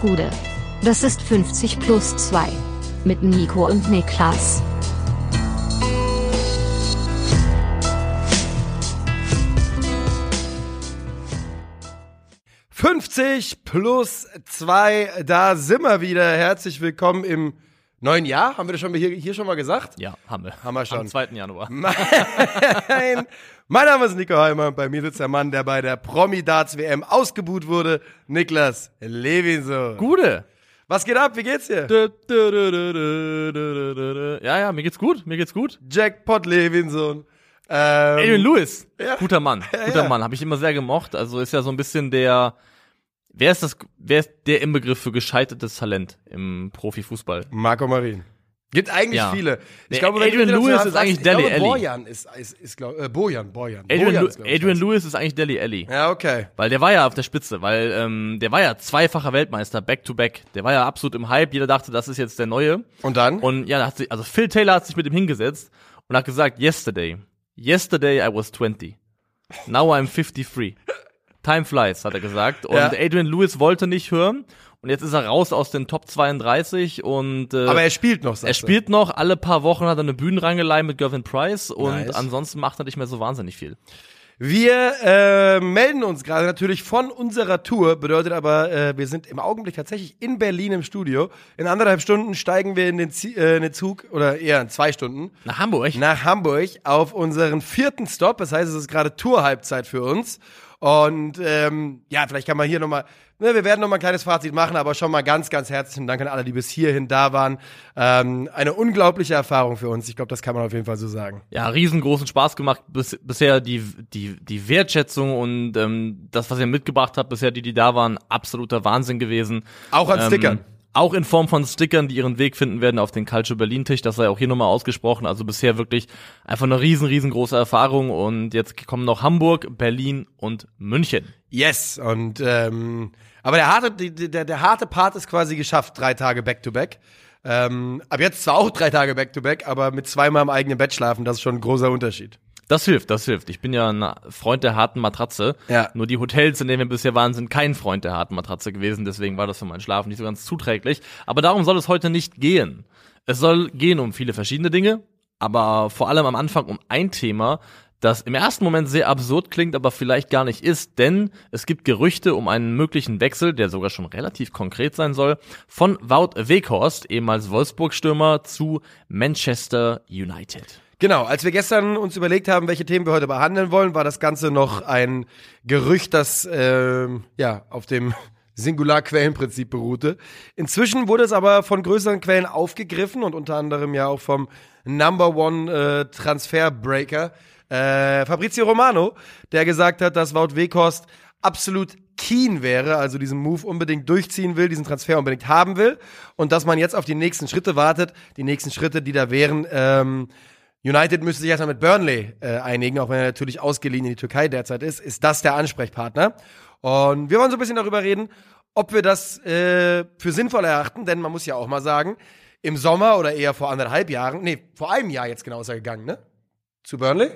Gude. Das ist 50 plus 2. Mit Nico und Niklas. »50 plus 2, da sind wir wieder. Herzlich willkommen im neuen Jahr. Haben wir das schon hier, hier schon mal gesagt? Ja, haben wir. Haben wir schon. Am 2. Januar. Mein, mein Name ist Nico Heimer und bei mir sitzt der Mann, der bei der Promi-Darts WM ausgebuht wurde, Niklas Levinson. Gude. Was geht ab? Wie geht's dir? Ja, ja, mir geht's gut, mir geht's gut. Jackpot Levinson. Ähm, Adrian Lewis, ja. guter Mann, Ja, guter ja. Mann, habe ich immer sehr gemocht. Also ist ja so ein bisschen der, wer ist das, wer ist der Inbegriff für gescheitertes Talent im Profifußball? Marco Marin. Gibt eigentlich Ja. viele. Ich Nee, glaube, wenn Adrian Lewis ist eigentlich glaube, Alli. Bojan ist, ist, ist glaub, äh, Bojan, Bojan. Adrian, Bojan ist, glaub ich, Adrian. Lewis ist eigentlich Deli Alli. Ja, okay. Weil der war ja auf der Spitze, weil ähm, der war ja zweifacher Weltmeister, back to back. Der war ja absolut im Hype. Jeder dachte, das ist jetzt der Neue. Und dann? Und ja, da hat sich, also Phil Taylor hat sich mit ihm hingesetzt und hat gesagt, yesterday, yesterday I was 20. Now I'm 53. Time flies, hat er gesagt. Und Ja. Adrian Lewis wollte nicht hören. Und jetzt ist er raus aus den Top 32 und äh, Aber er spielt noch, er spielt noch, alle paar Wochen hat er eine Bühnenrangelei mit Gervin Price und Nice. ansonsten macht er nicht mehr so wahnsinnig viel. Wir äh, melden uns gerade natürlich von unserer Tour, bedeutet aber, äh, wir sind im Augenblick tatsächlich in Berlin im Studio. In anderthalb Stunden steigen wir in den, Zie- äh, in den Zug, oder eher in zwei Stunden, Nach Hamburg? nach Hamburg auf unseren vierten Stop. Das heißt, es ist gerade Tour-Halbzeit für uns. Und ähm, ja, vielleicht kann man hier nochmal, ne, wir werden nochmal ein kleines Fazit machen, aber schon mal ganz, ganz herzlichen Dank an alle, die bis hierhin da waren. Ähm, eine unglaubliche Erfahrung für uns. Ich glaube, das kann man auf jeden Fall so sagen. ja, riesengroßen Spaß gemacht. Bis, bisher die, die, die Wertschätzung und ähm, das, was ihr mitgebracht habt, bisher die, die da waren, absoluter Wahnsinn gewesen. Auch an Ähm, Stickern. Auch in Form von Stickern, die ihren Weg finden werden auf den Culture Berlin Tisch. Das sei auch hier nochmal ausgesprochen. Also bisher wirklich einfach eine riesen, riesengroße Erfahrung. Und jetzt kommen noch Hamburg, Berlin und München. Yes, und ähm, aber der harte, der, der harte Part ist quasi geschafft, drei Tage Back-to-Back. Ähm, ab jetzt zwar auch drei Tage Back-to-Back, aber mit zweimal im eigenen Bett schlafen, das ist schon ein großer Unterschied. Das hilft, das hilft. Ich bin ja ein Freund der harten Matratze. Ja. Nur die Hotels, in denen wir bisher waren, sind kein Freund der harten Matratze gewesen. Deswegen war das für meinen Schlaf nicht so ganz zuträglich. Aber darum soll es heute nicht gehen. Es soll gehen um viele verschiedene Dinge, aber vor allem am Anfang um ein Thema, das im ersten Moment sehr absurd klingt, aber vielleicht gar nicht ist, denn es gibt Gerüchte um einen möglichen Wechsel, der sogar schon relativ konkret sein soll, von Wout Weghorst, ehemals Wolfsburg-Stürmer, zu Manchester United. Genau, als wir gestern uns überlegt haben, welche Themen wir heute behandeln wollen, war das Ganze noch ein Gerücht, das ähm, ja auf dem Singular-Quellenprinzip beruhte. Inzwischen wurde es aber von größeren Quellen aufgegriffen und unter anderem ja auch vom Number One äh, Transferbreaker äh, Fabrizio Romano, der gesagt hat, dass Wout Weghorst absolut keen wäre, also diesen Move unbedingt durchziehen will, diesen Transfer unbedingt haben will und dass man jetzt auf die nächsten Schritte wartet. Die nächsten Schritte, die da wären, ähm, United müsste sich erstmal mit Burnley äh, einigen, auch wenn er natürlich ausgeliehen in die Türkei derzeit ist. Ist das der Ansprechpartner? Und wir wollen so ein bisschen darüber reden, ob wir das äh, für sinnvoll erachten, denn man muss ja auch mal sagen, im Sommer oder eher vor anderthalb Jahren, nee, vor einem Jahr jetzt genau ist er gegangen, ne? Zu Burnley?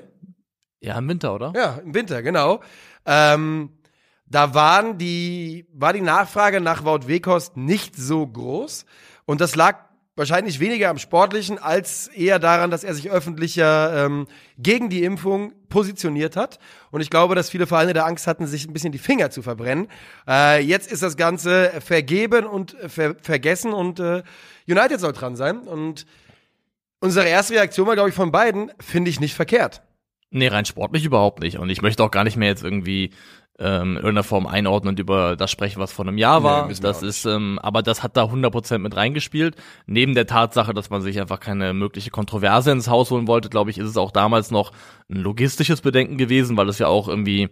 Ja, im Winter, oder? Ja, im Winter, genau. Ähm, da waren die, war die Nachfrage nach Wout Weghorst nicht so groß. Und das lag wahrscheinlich weniger am Sportlichen als eher daran, dass er sich öffentlicher ähm, gegen die Impfung positioniert hat. Und ich glaube, dass viele Vereine da Angst hatten, sich ein bisschen die Finger zu verbrennen. Äh, jetzt ist das Ganze vergeben und ver vergessen und äh, United soll dran sein. Und unsere erste Reaktion war, glaube ich, von beiden, finde ich nicht verkehrt. Nee, rein sportlich überhaupt nicht. Und ich möchte auch gar nicht mehr jetzt irgendwie ähm, in irgendeiner Form einordnen und über das sprechen, was vor einem Jahr Nee, war. wir das ist, ähm, aber das hat da 100% mit reingespielt. Neben der Tatsache, dass man sich einfach keine mögliche Kontroverse ins Haus holen wollte, glaube ich, ist es auch damals noch ein logistisches Bedenken gewesen, weil es ja auch irgendwie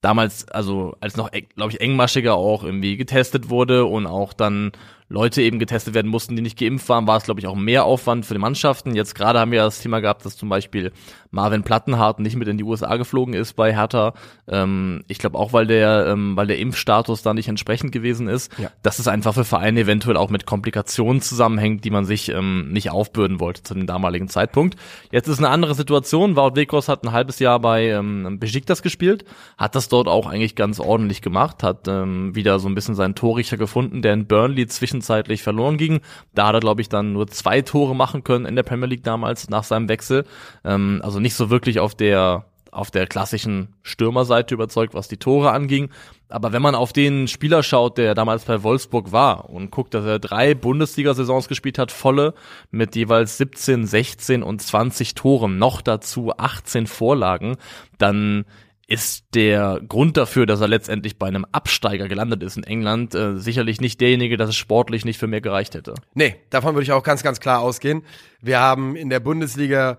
damals, also als noch, glaube ich, engmaschiger auch irgendwie getestet wurde und auch dann Leute eben getestet werden mussten, die nicht geimpft waren, war es, glaube ich, auch mehr Aufwand für die Mannschaften. Jetzt gerade haben wir das Thema gehabt, dass zum Beispiel Marvin Plattenhardt nicht mit in die USA geflogen ist bei Hertha. Ähm, ich glaube auch, weil der, ähm, weil der Impfstatus da nicht entsprechend gewesen ist. Ja. Dass es einfach für Vereine eventuell auch mit Komplikationen zusammenhängt, die man sich ähm, nicht aufbürden wollte zu dem damaligen Zeitpunkt. Jetzt ist eine andere Situation. Wout Wekos hat ein halbes Jahr bei ähm, Besiktas gespielt, hat das dort auch eigentlich ganz ordentlich gemacht, hat ähm, wieder so ein bisschen seinen Torrichter gefunden, der in Burnley zwischenzeitlich verloren ging. Da hat er, glaube ich, dann nur zwei Tore machen können in der Premier League damals nach seinem Wechsel. Ähm, also nicht so wirklich auf der auf der klassischen Stürmerseite überzeugt, was die Tore anging. Aber wenn man auf den Spieler schaut, der damals bei Wolfsburg war und guckt, dass er drei Bundesliga-Saisons gespielt hat, volle, mit jeweils 17, 16 und 20 Toren, noch dazu 18 Vorlagen, dann ist der Grund dafür, dass er letztendlich bei einem Absteiger gelandet ist in England, äh, sicherlich nicht derjenige, dass es sportlich nicht für mehr gereicht hätte. Nee, davon würde ich auch ganz, ganz klar ausgehen. Wir haben in der Bundesliga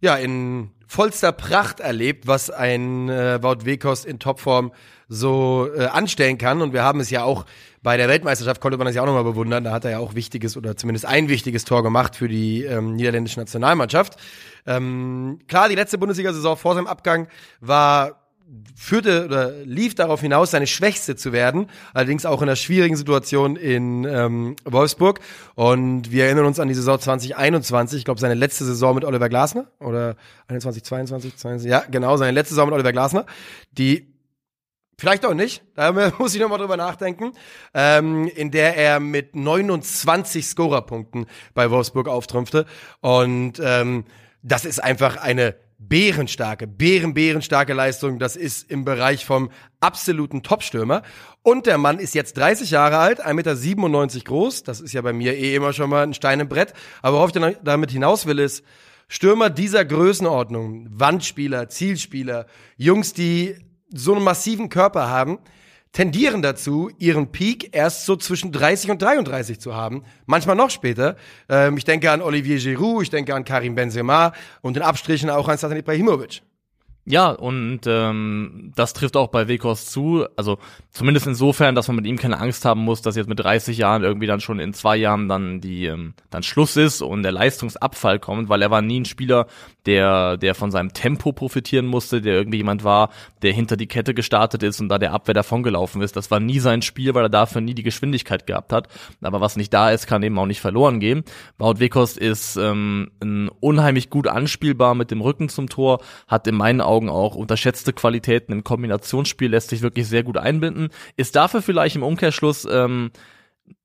ja in vollster Pracht erlebt, was ein äh, Wout Weghorst in Topform so äh, anstellen kann. Und wir haben es ja auch bei der Weltmeisterschaft, konnte man das ja auch nochmal bewundern. Da hat er ja auch wichtiges oder zumindest ein wichtiges Tor gemacht für die ähm, niederländische Nationalmannschaft. Ähm, klar, die letzte Bundesliga-Saison vor seinem Abgang war führte oder lief darauf hinaus, seine Schwächste zu werden, allerdings auch in einer schwierigen Situation in ähm, Wolfsburg. Und wir erinnern uns an die Saison 2021, ich glaube seine letzte Saison mit Oliver Glasner oder 21, 22, 22, ja genau, seine letzte Saison mit Oliver Glasner, die Vielleicht auch nicht, da muss ich nochmal drüber nachdenken, ähm, in der er mit 29 Scorerpunkten bei Wolfsburg auftrümpfte. Und ähm, das ist einfach eine bärenstarke, bären, bärenstarke Leistung. Das ist im Bereich vom absoluten Topstürmer. Und der Mann ist jetzt 30 Jahre alt, 1,97 Meter groß. Das ist ja bei mir eh immer schon mal ein Stein im Brett. Aber worauf ich damit hinaus will, ist, Stürmer dieser Größenordnung, Wandspieler, Zielspieler, Jungs, die so einen massiven Körper haben, tendieren dazu, ihren Peak erst so zwischen 30 und 33 zu haben. Manchmal noch später. Ähm, ich denke an Olivier Giroud, ich denke an Karim Benzema und in Abstrichen auch an Satan Ibrahimovic. Ja, und ähm, das trifft auch bei Wekos zu. Also zumindest insofern, dass man mit ihm keine Angst haben muss, dass jetzt mit 30 Jahren irgendwie dann schon in zwei Jahren dann die ähm, dann Schluss ist und der Leistungsabfall kommt, weil er war nie ein Spieler, der der von seinem Tempo profitieren musste, der irgendwie jemand war, der hinter die Kette gestartet ist und da der Abwehr davongelaufen ist. Das war nie sein Spiel, weil er dafür nie die Geschwindigkeit gehabt hat. Aber was nicht da ist, kann eben auch nicht verloren gehen. Baut Wekos ist ähm, unheimlich gut anspielbar mit dem Rücken zum Tor, hat in meinen Augen auch unterschätzte Qualitäten im Kombinationsspiel, lässt sich wirklich sehr gut einbinden. Ist dafür vielleicht im Umkehrschluss ähm,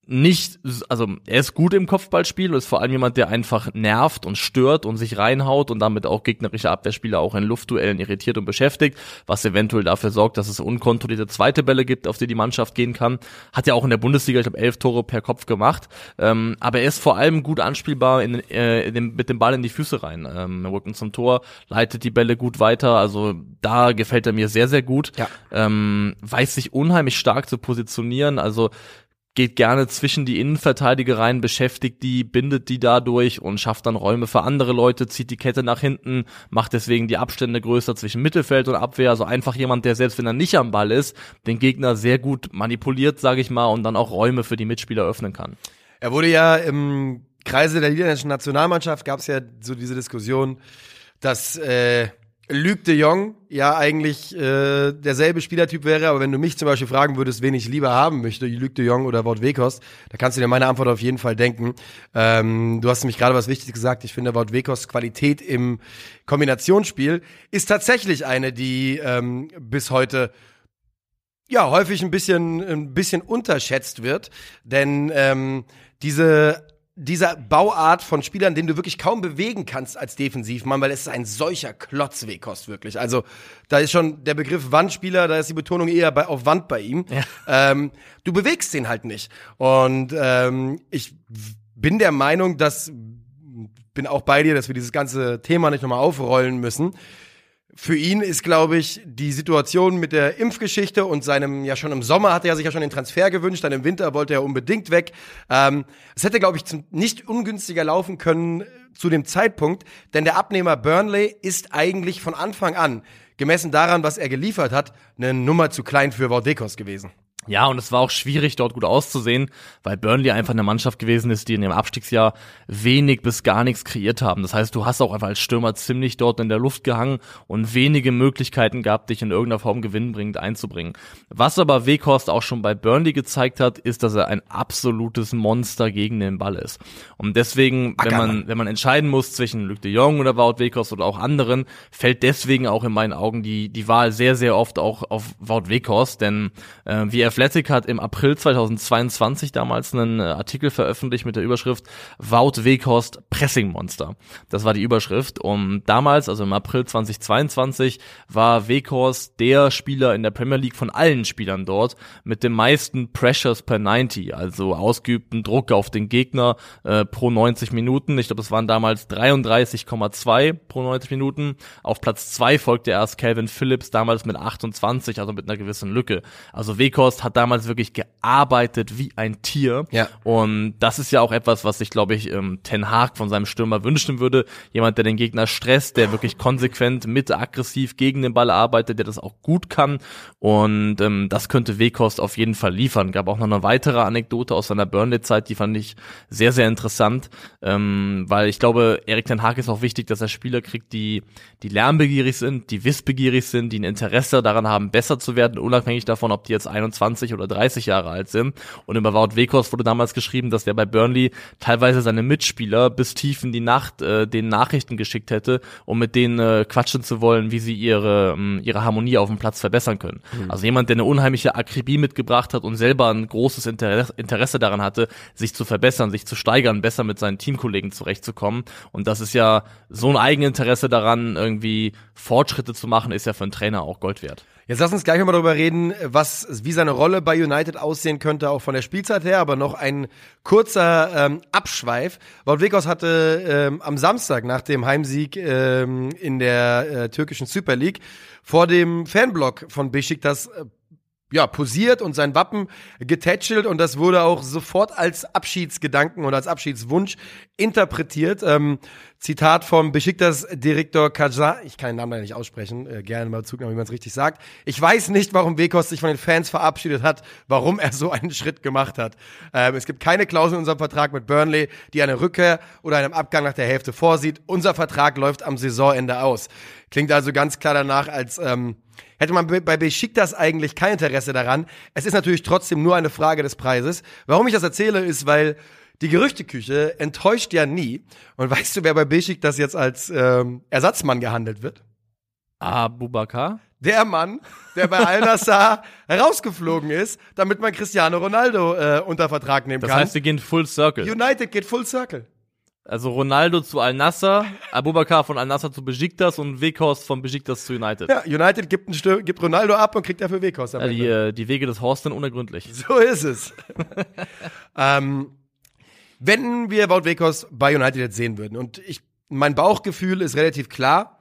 nicht, also er ist gut im Kopfballspiel und ist vor allem jemand, der einfach nervt und stört und sich reinhaut und damit auch gegnerische Abwehrspieler auch in Luftduellen irritiert und beschäftigt, was eventuell dafür sorgt, dass es unkontrollierte zweite Bälle gibt, auf die die Mannschaft gehen kann. Hat ja auch in der Bundesliga, ich glaube, elf Tore per Kopf gemacht. Ähm, aber er ist vor allem gut anspielbar in, äh, in dem, mit dem Ball in die Füße rein. Ähm, Rücken zum Tor, leitet die Bälle gut weiter. Also da gefällt er mir sehr, sehr gut. Ja. Ähm, weiß sich unheimlich stark zu positionieren. Also geht gerne zwischen die Innenverteidiger rein, beschäftigt die, bindet die dadurch und schafft dann Räume für andere Leute, zieht die Kette nach hinten, macht deswegen die Abstände größer zwischen Mittelfeld und Abwehr. Also einfach jemand, der selbst wenn er nicht am Ball ist, den Gegner sehr gut manipuliert, sage ich mal, und dann auch Räume für die Mitspieler öffnen kann. Er wurde ja im Kreise der niederländischen Nationalmannschaft gab es ja so diese Diskussion, dass äh, Luc de Jong ja eigentlich äh, derselbe Spielertyp wäre, aber wenn du mich zum Beispiel fragen würdest, wen ich lieber haben möchte, Luc de Jong oder Wout Weghorst, da kannst du dir meine Antwort auf jeden Fall denken. Ähm, du hast nämlich gerade was Wichtiges gesagt. Ich finde, Wout Weghorsts Qualität im Kombinationsspiel ist tatsächlich eine, die ähm, bis heute ja häufig ein bisschen ein bisschen unterschätzt wird, denn ähm, diese dieser Bauart von Spielern, den du wirklich kaum bewegen kannst als Defensivmann, weil es ist ein solcher Klotzweg kostet wirklich. Also da ist schon der Begriff Wandspieler, da ist die Betonung eher bei, auf Wand bei ihm. Ja. Ähm, du bewegst den halt nicht. Und ähm, ich bin der Meinung, dass bin auch bei dir, dass wir dieses ganze Thema nicht nochmal aufrollen müssen für ihn ist, glaube ich, die Situation mit der Impfgeschichte und seinem, ja schon im Sommer hatte er sich ja schon den Transfer gewünscht, dann im Winter wollte er unbedingt weg. Ähm, es hätte, glaube ich, nicht ungünstiger laufen können äh, zu dem Zeitpunkt, denn der Abnehmer Burnley ist eigentlich von Anfang an, gemessen daran, was er geliefert hat, eine Nummer zu klein für Vaudekos gewesen. Ja, und es war auch schwierig, dort gut auszusehen, weil Burnley einfach eine Mannschaft gewesen ist, die in dem Abstiegsjahr wenig bis gar nichts kreiert haben. Das heißt, du hast auch einfach als Stürmer ziemlich dort in der Luft gehangen und wenige Möglichkeiten gehabt, dich in irgendeiner Form gewinnbringend einzubringen. Was aber Weghorst auch schon bei Burnley gezeigt hat, ist, dass er ein absolutes Monster gegen den Ball ist. Und deswegen, wenn man, wenn man entscheiden muss zwischen Luc de Jong oder Wout Weghorst oder auch anderen, fällt deswegen auch in meinen Augen die, die Wahl sehr, sehr oft auch auf Wout Weghorst, denn äh, wie er Athletic hat im April 2022 damals einen äh, Artikel veröffentlicht mit der Überschrift Wout Weghorst Pressing Monster. Das war die Überschrift. Und damals, also im April 2022, war Weghorst der Spieler in der Premier League von allen Spielern dort mit dem meisten Pressures per 90, also ausgeübten Druck auf den Gegner äh, pro 90 Minuten. Ich glaube, das waren damals 33,2 pro 90 Minuten. Auf Platz zwei folgte erst Calvin Phillips, damals mit 28, also mit einer gewissen Lücke. Also Weghorst hat damals wirklich gearbeitet wie ein Tier. Ja. Und das ist ja auch etwas, was sich, glaube ich, ähm, Ten Hag von seinem Stürmer wünschen würde. Jemand, der den Gegner stresst, der wirklich konsequent mit aggressiv gegen den Ball arbeitet, der das auch gut kann. Und ähm, das könnte Weghorst auf jeden Fall liefern. Gab auch noch eine weitere Anekdote aus seiner Burnley-Zeit, die fand ich sehr, sehr interessant. Ähm, weil ich glaube, Erik Ten Hag ist auch wichtig, dass er Spieler kriegt, die, die lernbegierig sind, die wissbegierig sind, die ein Interesse daran haben, besser zu werden, unabhängig davon, ob die jetzt 21 20 oder 30 Jahre alt sind. Und über Wout Weghorst wurde damals geschrieben, dass der bei Burnley teilweise seine Mitspieler bis tief in die Nacht äh, den Nachrichten geschickt hätte, um mit denen äh, quatschen zu wollen, wie sie ihre, ähm, ihre Harmonie auf dem Platz verbessern können. Mhm. Also jemand, der eine unheimliche Akribie mitgebracht hat und selber ein großes Interesse, Interesse daran hatte, sich zu verbessern, sich zu steigern, besser mit seinen Teamkollegen zurechtzukommen. Und das ist ja so ein Eigeninteresse daran, irgendwie Fortschritte zu machen, ist ja für einen Trainer auch Gold wert. Jetzt lass uns gleich mal darüber reden, was, wie seine Rolle bei United aussehen könnte, auch von der Spielzeit her, aber noch ein kurzer ähm, Abschweif. Wout hatte ähm, am Samstag nach dem Heimsieg ähm, in der äh, türkischen Super League vor dem Fanblock von Besiktas äh, ja, posiert und sein Wappen getätschelt und das wurde auch sofort als Abschiedsgedanken und als Abschiedswunsch interpretiert. Ähm, Zitat vom Besiktas-Direktor Kaja, ich kann den Namen leider nicht aussprechen, äh, gerne mal zugucken, wie man es richtig sagt. Ich weiß nicht, warum Wekos sich von den Fans verabschiedet hat, warum er so einen Schritt gemacht hat. Ähm, es gibt keine Klausel in unserem Vertrag mit Burnley, die eine Rückkehr oder einem Abgang nach der Hälfte vorsieht. Unser Vertrag läuft am Saisonende aus. Klingt also ganz klar danach, als ähm, hätte man bei Besiktas eigentlich kein Interesse daran. Es ist natürlich trotzdem nur eine Frage des Preises. Warum ich das erzähle, ist, weil die Gerüchteküche enttäuscht ja nie. Und weißt du, wer bei Besiktas jetzt als ähm, Ersatzmann gehandelt wird? Abu Bakar? Der Mann, der bei Al-Nassr herausgeflogen ist, damit man Cristiano Ronaldo äh, unter Vertrag nehmen das kann. Das heißt, wir gehen Full Circle. United geht Full Circle. Also Ronaldo zu Al-Nassr, Abubakar von Al-Nassr zu Besiktas und Weghorst von Besiktas zu United. Ja, United gibt, ein gibt Ronaldo ab und kriegt dafür Weghorst. Ja, die, äh, die Wege des Horst sind unergründlich. So ist es. ähm, wenn wir Wout Weghorst bei United jetzt sehen würden und ich, mein Bauchgefühl ist relativ klar,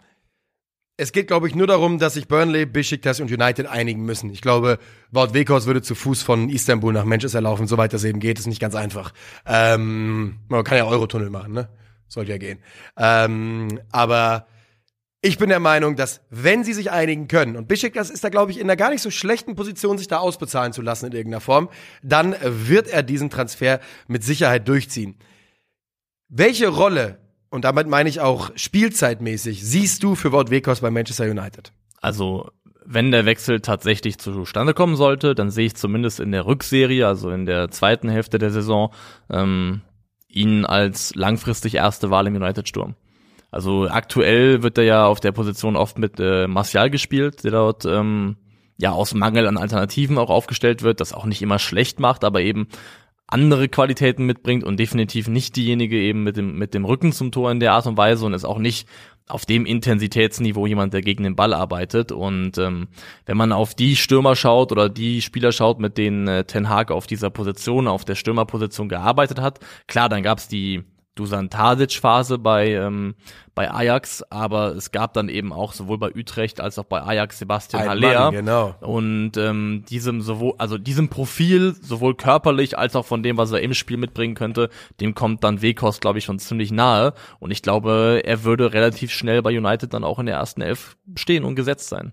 es geht, glaube ich, nur darum, dass sich Burnley, Besiktas und United einigen müssen. Ich glaube, Wout Weghorst würde zu Fuß von Istanbul nach Manchester laufen, soweit das eben geht. Ist nicht ganz einfach. Ähm, man kann ja Eurotunnel machen, ne? Sollte ja gehen. Ähm, aber ich bin der Meinung, dass wenn sie sich einigen können, und Besiktas ist da, glaube ich, in einer gar nicht so schlechten Position, sich da ausbezahlen zu lassen in irgendeiner Form, dann wird er diesen Transfer mit Sicherheit durchziehen. Welche Rolle und damit meine ich auch spielzeitmäßig, siehst du für Wout Weghorst bei Manchester United? Also, wenn der Wechsel tatsächlich zustande kommen sollte, dann sehe ich zumindest in der Rückserie, also in der zweiten Hälfte der Saison, ähm, ihn als langfristig erste Wahl im United-Sturm. Also aktuell wird er ja auf der Position oft mit äh, Martial gespielt, der dort ähm, ja aus Mangel an Alternativen auch aufgestellt wird, das auch nicht immer schlecht macht, aber eben andere Qualitäten mitbringt und definitiv nicht diejenige eben mit dem, mit dem Rücken zum Tor in der Art und Weise und ist auch nicht auf dem Intensitätsniveau jemand, der gegen den Ball arbeitet. Und ähm, wenn man auf die Stürmer schaut oder die Spieler schaut, mit denen äh, Ten Hag auf dieser Position, auf der Stürmerposition gearbeitet hat, klar, dann gab's die Dusan Tadic-Phase bei, ähm, bei Ajax, aber es gab dann eben auch sowohl bei Utrecht als auch bei Ajax Sebastian Ein Haller. Mann, genau. Und ähm, diesem sowohl, also diesem Profil, sowohl körperlich als auch von dem, was er im Spiel mitbringen könnte, dem kommt dann Weghorst, glaube ich, schon ziemlich nahe. Und ich glaube, er würde relativ schnell bei United dann auch in der ersten Elf stehen und gesetzt sein.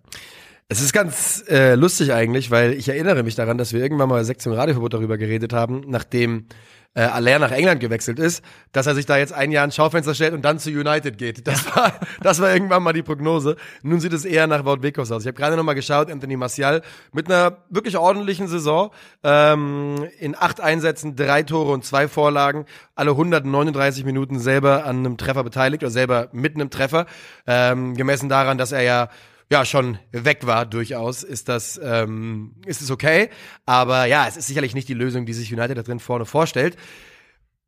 Es ist ganz äh, lustig eigentlich, weil ich erinnere mich daran, dass wir irgendwann mal bei Sektion Radioverbot darüber geredet haben, nachdem äh, Aller nach England gewechselt ist, dass er sich da jetzt ein Jahr ins Schaufenster stellt und dann zu United geht. Das war, das war irgendwann mal die Prognose. Nun sieht es eher nach Wout Weghorst aus. Ich habe gerade noch mal geschaut, Anthony Martial mit einer wirklich ordentlichen Saison, ähm, in acht Einsätzen, drei Tore und zwei Vorlagen, alle 139 Minuten selber an einem Treffer beteiligt oder selber mit einem Treffer, ähm, gemessen daran, dass er ja ja schon weg war durchaus, ist das ähm, ist es okay. Aber ja, es ist sicherlich nicht die Lösung, die sich United da drin vorne vorstellt.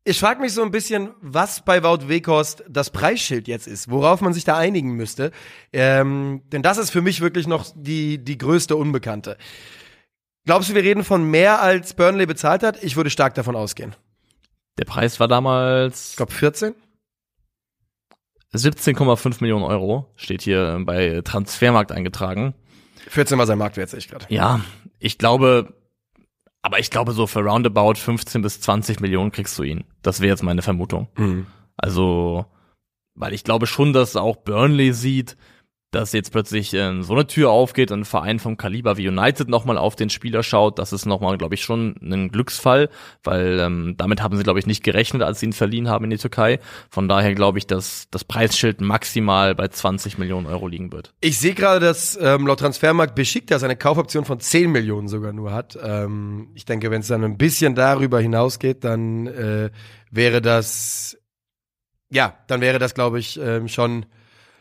Ich frage mich so ein bisschen, was bei Wout Weghorst das Preisschild jetzt ist, worauf man sich da einigen müsste. Ähm, denn das ist für mich wirklich noch die, die größte Unbekannte. Glaubst du, wir reden von mehr als Burnley bezahlt hat? Ich würde stark davon ausgehen. Der Preis war damals. Ich glaube 14? 17,5 Millionen Euro steht hier bei Transfermarkt eingetragen. 14 war sein Marktwert, sehe ich gerade. Ja, ich glaube, aber ich glaube so für roundabout 15 bis 20 Millionen kriegst du ihn. Das wäre jetzt meine Vermutung. Mhm. Also, weil ich glaube schon, dass auch Burnley sieht, dass jetzt plötzlich äh, so eine Tür aufgeht und ein Verein vom Kaliber wie United nochmal auf den Spieler schaut, das ist nochmal, glaube ich, schon ein Glücksfall, weil ähm, damit haben sie, glaube ich, nicht gerechnet, als sie ihn verliehen haben in die Türkei. Von daher glaube ich, dass das Preisschild maximal bei 20 Millionen Euro liegen wird. Ich sehe gerade, dass ähm, laut Transfermarkt Besiktas eine Kaufoption von 10 Millionen sogar nur hat. Ähm, ich denke, wenn es dann ein bisschen darüber hinausgeht, dann äh, wäre das, ja, dann wäre das, glaube ich, ähm, schon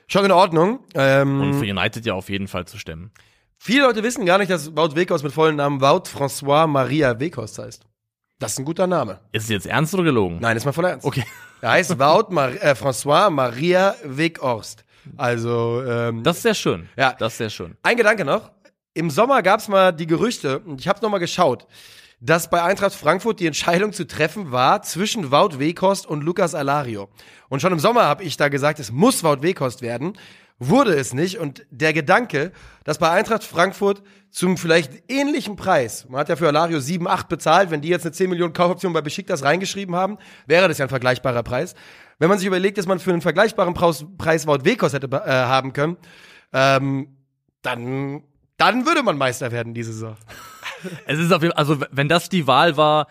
Schon in Ordnung. Ähm, Und für United ja auf jeden Fall zu stemmen. Viele Leute wissen gar nicht, dass Wout Weghorst mit vollen Namen Wout François Maria Weghorst heißt. Das ist ein guter Name. Ist es jetzt ernst oder gelogen? Nein, ist mal voll ernst. Okay. Er heißt Wout Mar äh, François Maria Weghorst. Also, ähm, Das ist sehr schön. Ja. Das ist sehr schön. Ein Gedanke noch. Im Sommer gab's mal die Gerüchte, und ich habe noch mal geschaut, dass bei Eintracht Frankfurt die Entscheidung zu treffen war zwischen Wout Weghorst und Lukas Alario. Und schon im Sommer habe ich da gesagt, es muss Wout Weghorst werden. Wurde es nicht. Und der Gedanke, dass bei Eintracht Frankfurt zum vielleicht ähnlichen Preis, man hat ja für Alario 7, 8 bezahlt, wenn die jetzt eine 10 Millionen Kaufoption bei Besiktas reingeschrieben haben, wäre das ja ein vergleichbarer Preis. Wenn man sich überlegt, dass man für einen vergleichbaren Preis, Wout Weghorst hätte äh, haben können, ähm, dann, dann würde man Meister werden diese Saison. Es ist auf jeden Fall, also wenn das die Wahl war,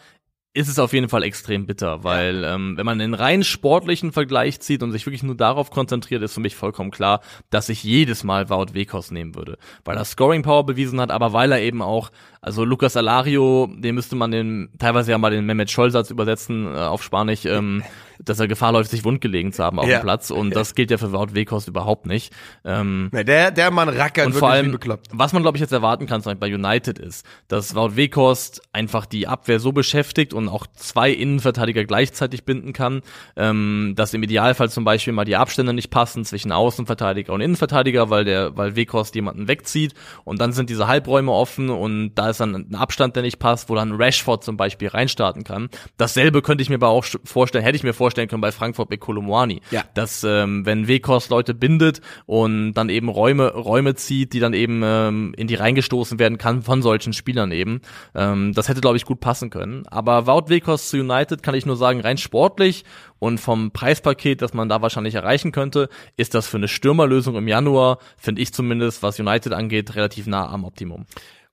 ist es auf jeden Fall extrem bitter, weil ähm, wenn man den rein sportlichen Vergleich zieht und sich wirklich nur darauf konzentriert, ist für mich vollkommen klar, dass ich jedes Mal Wout Weghorst nehmen würde, weil er Scoring Power bewiesen hat, aber weil er eben auch, also Lucas Alario, den müsste man den teilweise ja mal den Mehmet Scholl-Satz übersetzen äh, auf Spanisch, ähm, dass er Gefahr läuft, sich wundgelegen zu haben auf Ja. dem Platz und das gilt ja für Wout Weghorst überhaupt nicht. Ähm, Nee, der, der Mann rackert und wirklich vor allem, bekloppt. was man, glaube ich, jetzt erwarten kann, zum Beispiel bei United ist, dass Wout Weghorst einfach die Abwehr so beschäftigt und auch zwei Innenverteidiger gleichzeitig binden kann, ähm, dass im Idealfall zum Beispiel mal die Abstände nicht passen zwischen Außenverteidiger und Innenverteidiger, weil der, weil Weghorst jemanden wegzieht und dann sind diese Halbräume offen und da ist dann ein Abstand, der nicht passt, wo dann Rashford zum Beispiel reinstarten kann. Dasselbe könnte ich mir aber auch vorstellen, hätte ich mir vorstellen können bei Frankfurt mit Kolomwani. Ja. Dass ähm, wenn Weghorst Leute bindet und dann eben Räume Räume zieht, die dann eben ähm, in die reingestoßen werden kann von solchen Spielern eben. Ähm, das hätte glaube ich gut passen können. Aber Wout Weghorst zu United kann ich nur sagen rein sportlich und vom Preispaket, das man da wahrscheinlich erreichen könnte, ist das für eine Stürmerlösung im Januar finde ich zumindest, was United angeht, relativ nah am Optimum.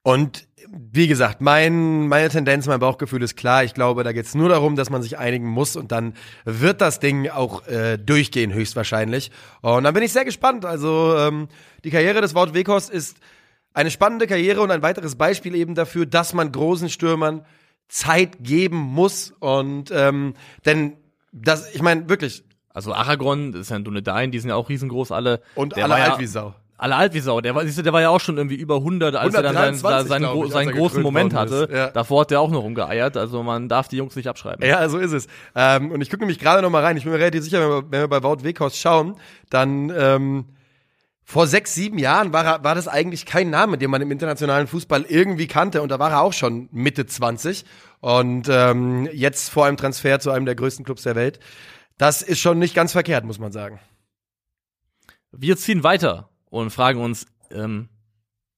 Und wie gesagt, mein, meine Tendenz, mein Bauchgefühl ist klar. Ich glaube, da geht's nur darum, dass man sich einigen muss und dann wird das Ding auch äh, durchgehen, höchstwahrscheinlich. Und dann bin ich sehr gespannt. Also ähm, die Karriere des Wout Weghorst ist eine spannende Karriere und ein weiteres Beispiel eben dafür, dass man großen Stürmern Zeit geben muss. Und ähm, denn das, ich meine, wirklich, Also Aragon, das ist ja ein Dunedain, die sind ja auch riesengroß alle. und Der alle war ja- alt wie Sau. Alle alt wie Sau. Der war, siehst du, der war ja auch schon irgendwie über 100, als er dann seinen, 123, seinen, ich, seinen großen Moment hatte. Ja. Davor hat er auch noch rumgeeiert. Also man darf die Jungs nicht abschreiben. Ja, so ist es. Ähm, und ich gucke nämlich gerade noch mal rein. Ich bin mir relativ sicher, wenn wir, wenn wir bei Wout Weghorst schauen, dann ähm, vor sechs, sieben Jahren war, war das eigentlich kein Name, den man im internationalen Fußball irgendwie kannte. Und da war er auch schon Mitte 20. Und ähm, jetzt vor einem Transfer zu einem der größten Clubs der Welt. Das ist schon nicht ganz verkehrt, muss man sagen. Wir ziehen weiter und fragen uns, ähm,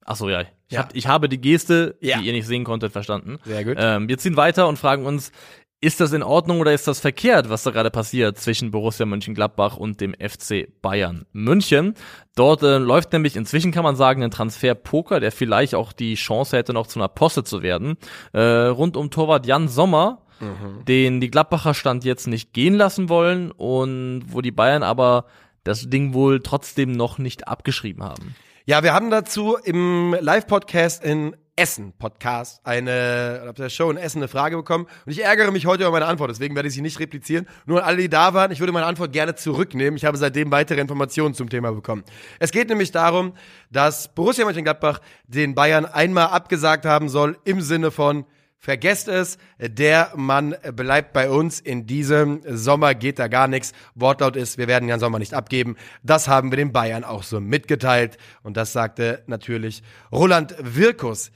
ach so, ja. Ich, Ja. Hab, ich habe die Geste, Ja. die ihr nicht sehen konntet, verstanden. Sehr gut. Ähm, wir ziehen weiter und fragen uns, ist das in Ordnung oder ist das verkehrt, was da gerade passiert zwischen Borussia Mönchengladbach und dem FC Bayern München? Dort äh, läuft nämlich inzwischen, kann man sagen, ein Transfer-Poker, der vielleicht auch die Chance hätte, noch zu einer Posse zu werden. Äh, rund um Torwart Jan Sommer, mhm. den die Gladbacher Stand jetzt nicht gehen lassen wollen und wo die Bayern aber das Ding wohl trotzdem noch nicht abgeschrieben haben. Ja, wir haben dazu im Live-Podcast in Essen Podcast eine, auf der Show in Essen eine Frage bekommen und ich ärgere mich heute über meine Antwort, deswegen werde ich sie nicht replizieren. Nur an alle, die da waren, ich würde meine Antwort gerne zurücknehmen. Ich habe seitdem weitere Informationen zum Thema bekommen. Es geht nämlich darum, dass Borussia Mönchengladbach den Bayern einmal abgesagt haben soll im Sinne von Vergesst es, der Mann bleibt bei uns. In diesem Sommer geht da gar nichts. Wortlaut ist, wir werden Jan Sommer nicht abgeben. Das haben wir den Bayern auch so mitgeteilt. Und das sagte natürlich Roland Wirkus.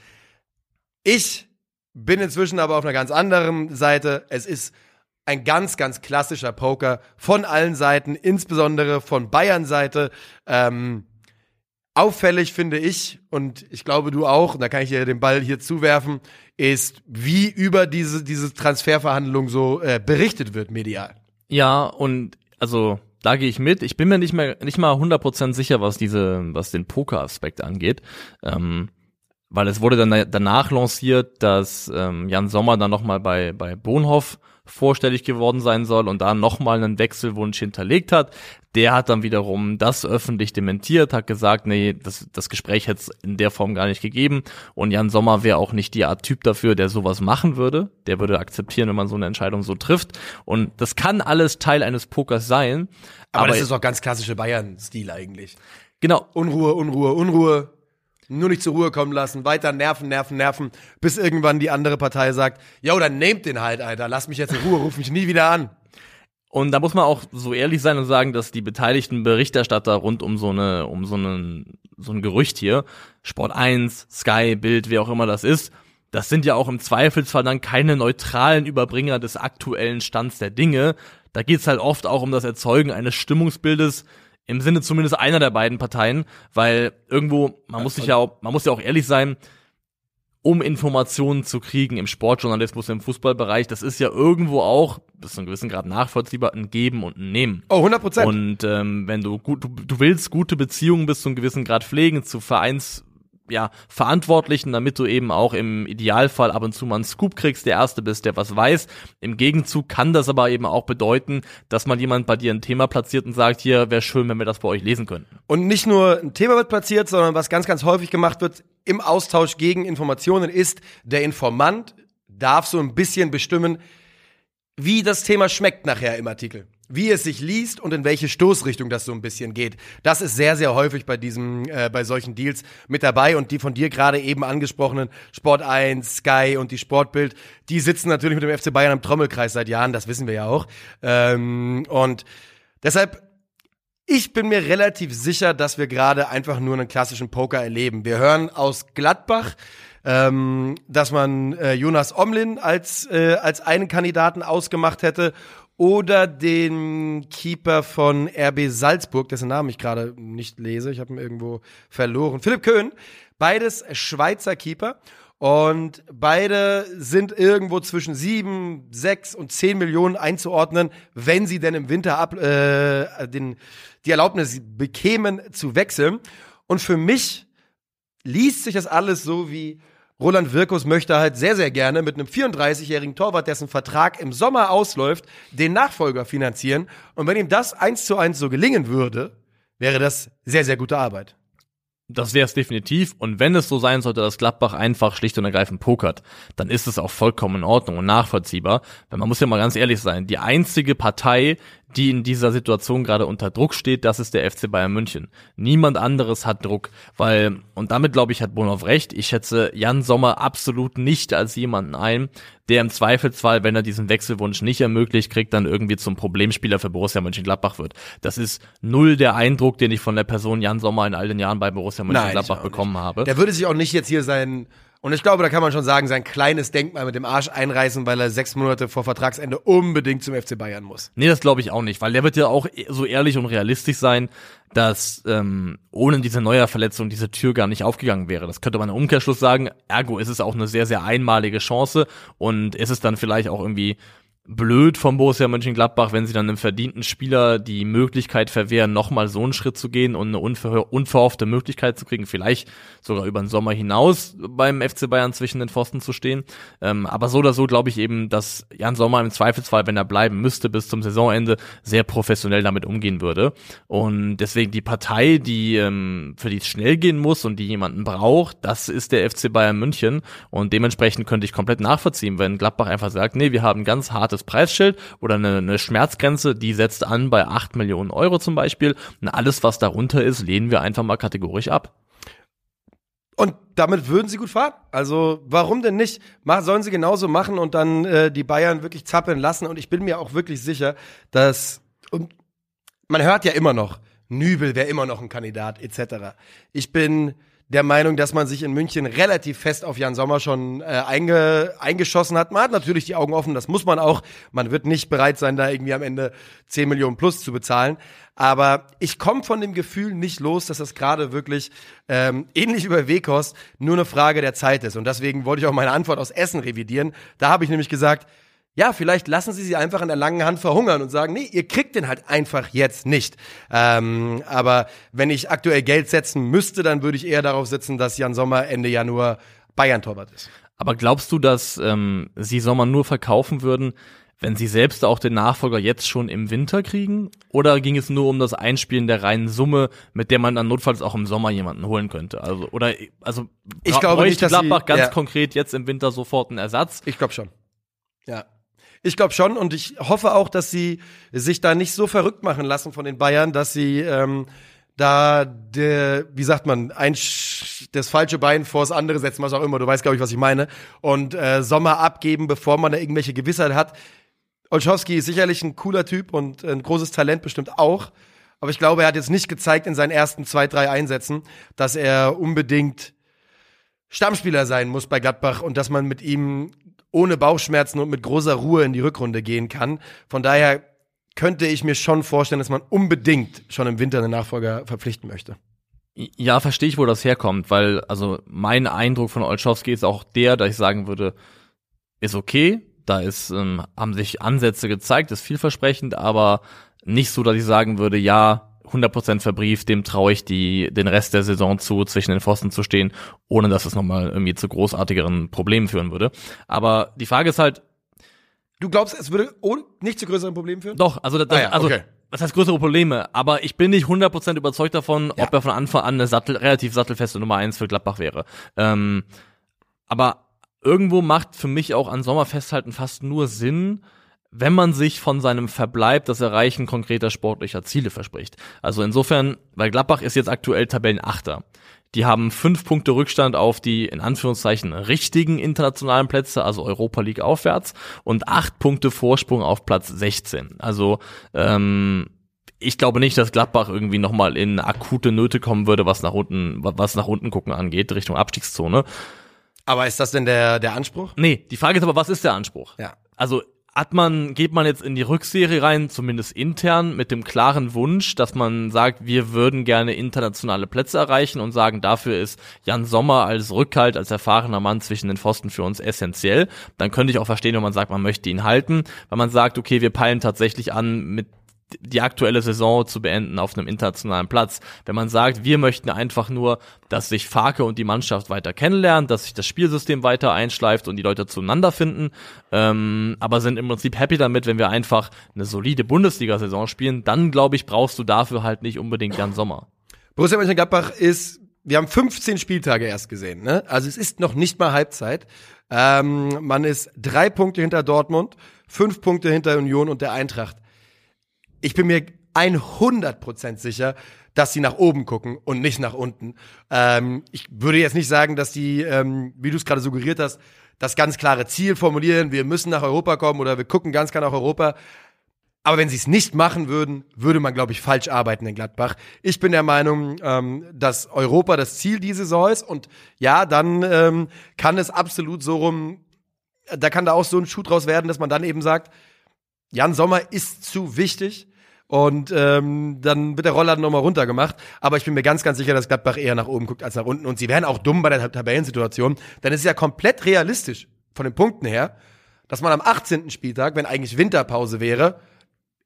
Ich bin inzwischen aber auf einer ganz anderen Seite. Es ist ein ganz, ganz klassischer Poker von allen Seiten, insbesondere von Bayern Seite. Ähm, auffällig finde ich, und ich glaube du auch, und da kann ich dir den Ball hier zuwerfen, ist, wie über diese, diese Transferverhandlung so äh, berichtet wird medial. Ja, und also da gehe ich mit. Ich bin mir nicht mehr nicht mal 100% sicher, was diese, was den Poker-Aspekt angeht. Ähm, weil es wurde dann danach lanciert, dass ähm, Jan Sommer dann nochmal bei, bei Bonhoff vorstellig geworden sein soll und da nochmal einen Wechselwunsch hinterlegt hat. Der hat dann wiederum das öffentlich dementiert, hat gesagt, nee, das, das Gespräch hätte es in der Form gar nicht gegeben. Und Jan Sommer wäre auch nicht die Art Typ dafür, der sowas machen würde. Der würde akzeptieren, wenn man so eine Entscheidung so trifft. Und das kann alles Teil eines Pokers sein. Aber, aber das ist auch ganz klassische Bayern-Stil eigentlich. Genau. Unruhe, Unruhe, Unruhe nur nicht zur Ruhe kommen lassen, weiter nerven, nerven, nerven, bis irgendwann die andere Partei sagt, yo, dann nehmt den halt, Alter, lass mich jetzt in Ruhe, ruf mich nie wieder an. Und da muss man auch so ehrlich sein und sagen, dass die beteiligten Berichterstatter rund um so eine, um so einen, so ein Gerücht hier, Sport 1, Sky, Bild, wer auch immer das ist, das sind ja auch im Zweifelsfall dann keine neutralen Überbringer des aktuellen Stands der Dinge. Da geht's halt oft auch um das Erzeugen eines Stimmungsbildes, im Sinne zumindest einer der beiden Parteien, weil irgendwo, man muss sich ja auch, man muss ja auch ehrlich sein, um Informationen zu kriegen im Sportjournalismus, im Fußballbereich, das ist ja irgendwo auch, bis zu einem gewissen Grad nachvollziehbar, ein Geben und ein Nehmen. Oh, 100 Prozent. Und ähm, wenn du gut, du, du willst gute Beziehungen bis zu einem gewissen Grad pflegen zu Vereins ja, Verantwortlichen, damit du eben auch im Idealfall ab und zu mal einen Scoop kriegst, der Erste bist, der was weiß. Im Gegenzug kann das aber eben auch bedeuten, dass mal jemand bei dir ein Thema platziert und sagt, hier wäre schön, wenn wir das bei euch lesen könnten. Und nicht nur ein Thema wird platziert, sondern was ganz, ganz häufig gemacht wird im Austausch gegen Informationen ist, der Informant darf so ein bisschen bestimmen, wie das Thema schmeckt nachher im Artikel wie es sich liest und in welche Stoßrichtung das so ein bisschen geht. Das ist sehr, sehr häufig bei diesem, äh, bei solchen Deals mit dabei und die von dir gerade eben angesprochenen Sport 1, Sky und die Sportbild, die sitzen natürlich mit dem FC Bayern im Trommelkreis seit Jahren, das wissen wir ja auch. Ähm, und deshalb ich bin mir relativ sicher, dass wir gerade einfach nur einen klassischen Poker erleben. Wir hören aus Gladbach, ähm, dass man äh, Jonas Omlin als, äh, als einen Kandidaten ausgemacht hätte oder den Keeper von RB Salzburg, dessen Namen ich gerade nicht lese, ich habe ihn irgendwo verloren. Philipp Köhn, beides Schweizer Keeper. Und beide sind irgendwo zwischen sieben, sechs und zehn Millionen einzuordnen, wenn sie denn im Winter ab, äh, den, die Erlaubnis bekämen zu wechseln. Und für mich liest sich das alles so wie Roland Wirkus möchte halt sehr, sehr gerne mit einem 34-jährigen Torwart, dessen Vertrag im Sommer ausläuft, den Nachfolger finanzieren. Und wenn ihm das eins zu eins so gelingen würde, wäre das sehr, sehr gute Arbeit. Das wäre es definitiv. Und wenn es so sein sollte, dass Gladbach einfach schlicht und ergreifend pokert, dann ist es auch vollkommen in Ordnung und nachvollziehbar. Weil man muss ja mal ganz ehrlich sein, die einzige Partei, die in dieser Situation gerade unter Druck steht, das ist der FC Bayern München. Niemand anderes hat Druck, weil, und damit glaube ich, hat Bonhoff recht, ich schätze Jan Sommer absolut nicht als jemanden ein, der im Zweifelsfall, wenn er diesen Wechselwunsch nicht ermöglicht kriegt, dann irgendwie zum Problemspieler für Borussia Mönchengladbach wird. Das ist null der Eindruck, den ich von der Person Jan Sommer in all den Jahren bei Borussia Mönchengladbach bekommen habe. Der würde sich auch nicht jetzt hier sein und ich glaube, da kann man schon sagen, sein kleines Denkmal mit dem Arsch einreißen, weil er sechs Monate vor Vertragsende unbedingt zum FC Bayern muss. Nee, das glaube ich auch nicht, weil der wird ja auch so ehrlich und realistisch sein, dass ähm, ohne diese Neuerverletzung diese Tür gar nicht aufgegangen wäre. Das könnte man im Umkehrschluss sagen. Ergo ist es auch eine sehr, sehr einmalige Chance und ist es dann vielleicht auch irgendwie blöd vom Borussia Mönchengladbach, wenn sie dann einem verdienten Spieler die Möglichkeit verwehren, nochmal so einen Schritt zu gehen und eine unver unverhoffte Möglichkeit zu kriegen, vielleicht sogar über den Sommer hinaus beim FC Bayern zwischen den Pfosten zu stehen. Ähm, aber so oder so glaube ich eben, dass Jan Sommer im Zweifelsfall, wenn er bleiben müsste bis zum Saisonende, sehr professionell damit umgehen würde. Und deswegen die Partei, die ähm, für die es schnell gehen muss und die jemanden braucht, das ist der FC Bayern München. Und dementsprechend könnte ich komplett nachvollziehen, wenn Gladbach einfach sagt, nee, wir haben ganz hartes hartes Preisschild oder eine, eine Schmerzgrenze, die setzt an bei 8 Millionen Euro zum Beispiel. Und alles, was darunter ist, lehnen wir einfach mal kategorisch ab. Und damit würden sie gut fahren. Also warum denn nicht? Sollen sie genauso machen und dann äh, die Bayern wirklich zappeln lassen. Und ich bin mir auch wirklich sicher, dass und man hört ja immer noch, Nübel wäre immer noch ein Kandidat etc. Ich bin der Meinung, dass man sich in München relativ fest auf Jan Sommer schon äh, einge, eingeschossen hat. Man hat natürlich die Augen offen, das muss man auch. Man wird nicht bereit sein, da irgendwie am Ende 10 Millionen plus zu bezahlen. Aber ich komme von dem Gefühl nicht los, dass das gerade wirklich ähm, ähnlich über Wekos nur eine Frage der Zeit ist. Und deswegen wollte ich auch meine Antwort aus Essen revidieren. Da habe ich nämlich gesagt, ja, vielleicht lassen sie sie einfach in der langen Hand verhungern und sagen, nee, ihr kriegt den halt einfach jetzt nicht. Ähm, aber wenn ich aktuell Geld setzen müsste, dann würde ich eher darauf setzen, dass Jan Sommer Ende Januar Bayern-Torwart ist. Aber glaubst du, dass ähm, sie Sommer nur verkaufen würden, wenn sie selbst auch den Nachfolger jetzt schon im Winter kriegen? Oder ging es nur um das Einspielen der reinen Summe, mit der man dann notfalls auch im Sommer jemanden holen könnte? Also oder also ich glaube nicht, dass Gladbach sie, ganz ja. konkret jetzt im Winter sofort einen Ersatz. Ich glaube schon. Ja. Ich glaube schon und ich hoffe auch, dass sie sich da nicht so verrückt machen lassen von den Bayern, dass sie ähm, da der, wie sagt man, ein das falsche Bein vors andere setzen, was auch immer. Du weißt, glaube ich, was ich meine. Und äh, Sommer abgeben, bevor man da irgendwelche Gewissheit hat. Olschowski ist sicherlich ein cooler Typ und ein großes Talent bestimmt auch. Aber ich glaube, er hat jetzt nicht gezeigt in seinen ersten zwei, drei Einsätzen, dass er unbedingt Stammspieler sein muss bei Gladbach und dass man mit ihm ohne Bauchschmerzen und mit großer Ruhe in die Rückrunde gehen kann. Von daher könnte ich mir schon vorstellen, dass man unbedingt schon im Winter einen Nachfolger verpflichten möchte. Ja, verstehe ich, wo das herkommt, weil also mein Eindruck von Olschowski ist auch der, dass ich sagen würde, ist okay, da ist ähm, haben sich Ansätze gezeigt, ist vielversprechend, aber nicht so, dass ich sagen würde, ja, 100% verbrieft, dem traue ich die den Rest der Saison zu, zwischen den Pfosten zu stehen, ohne dass es nochmal irgendwie zu großartigeren Problemen führen würde. Aber die Frage ist halt, Du glaubst, es würde nicht zu größeren Problemen führen? Doch, also, das, Ah ja, also okay. was heißt größere Probleme? Aber ich bin nicht 100% überzeugt davon, Ja. ob er von Anfang an eine Sattel, relativ sattelfeste Nummer eins für Gladbach wäre. Ähm, aber irgendwo macht für mich auch an Sommerfesthalten fast nur Sinn, wenn man sich von seinem Verbleib das Erreichen konkreter sportlicher Ziele verspricht. Also insofern, weil Gladbach ist jetzt aktuell Tabellenachter. Die haben fünf Punkte Rückstand auf die in Anführungszeichen richtigen internationalen Plätze, also Europa League aufwärts, und acht Punkte Vorsprung auf Platz 16. Also ähm, ich glaube nicht, dass Gladbach irgendwie nochmal in akute Nöte kommen würde, was nach unten, was nach unten gucken angeht, Richtung Abstiegszone. Aber ist das denn der, der Anspruch? Nee, die Frage ist aber, was ist der Anspruch? Ja. Also hat man, geht man jetzt in die Rückserie rein, zumindest intern, mit dem klaren Wunsch, dass man sagt, wir würden gerne internationale Plätze erreichen und sagen, dafür ist Jan Sommer als Rückhalt, als erfahrener Mann zwischen den Pfosten für uns essentiell. Dann könnte ich auch verstehen, wenn man sagt, man möchte ihn halten, weil man sagt, okay, wir peilen tatsächlich an, mit die aktuelle Saison zu beenden auf einem internationalen Platz. Wenn man sagt, wir möchten einfach nur, dass sich Farke und die Mannschaft weiter kennenlernen, dass sich das Spielsystem weiter einschleift und die Leute zueinander finden, ähm, aber sind im Prinzip happy damit, wenn wir einfach eine solide Bundesliga-Saison spielen, dann glaube ich, brauchst du dafür halt nicht unbedingt Jan Sommer. Borussia Mönchengladbach ist, wir haben 15 Spieltage erst gesehen, ne? Also es ist noch nicht mal Halbzeit. Ähm, man ist drei Punkte hinter Dortmund, fünf Punkte hinter Union und der Eintracht. Ich bin mir 100% sicher, dass sie nach oben gucken und nicht nach unten. Ähm, ich würde jetzt nicht sagen, dass die, ähm, wie du es gerade suggeriert hast, das ganz klare Ziel formulieren, wir müssen nach Europa kommen oder wir gucken ganz klar nach Europa. Aber wenn sie es nicht machen würden, würde man, glaube ich, falsch arbeiten in Gladbach. Ich bin der Meinung, ähm, dass Europa das Ziel dieser Saison ist. Und ja, dann ähm, kann es absolut so rum, da kann da auch so ein Schuh draus werden, dass man dann eben sagt, Jan Sommer ist zu wichtig. Und ähm, dann wird der Rollladen nochmal runtergemacht. Aber ich bin mir ganz, ganz sicher, dass Gladbach eher nach oben guckt als nach unten. Und sie wären auch dumm bei der Tabellensituation. Denn es ist ja komplett realistisch von den Punkten her, dass man am 18. Spieltag, wenn eigentlich Winterpause wäre,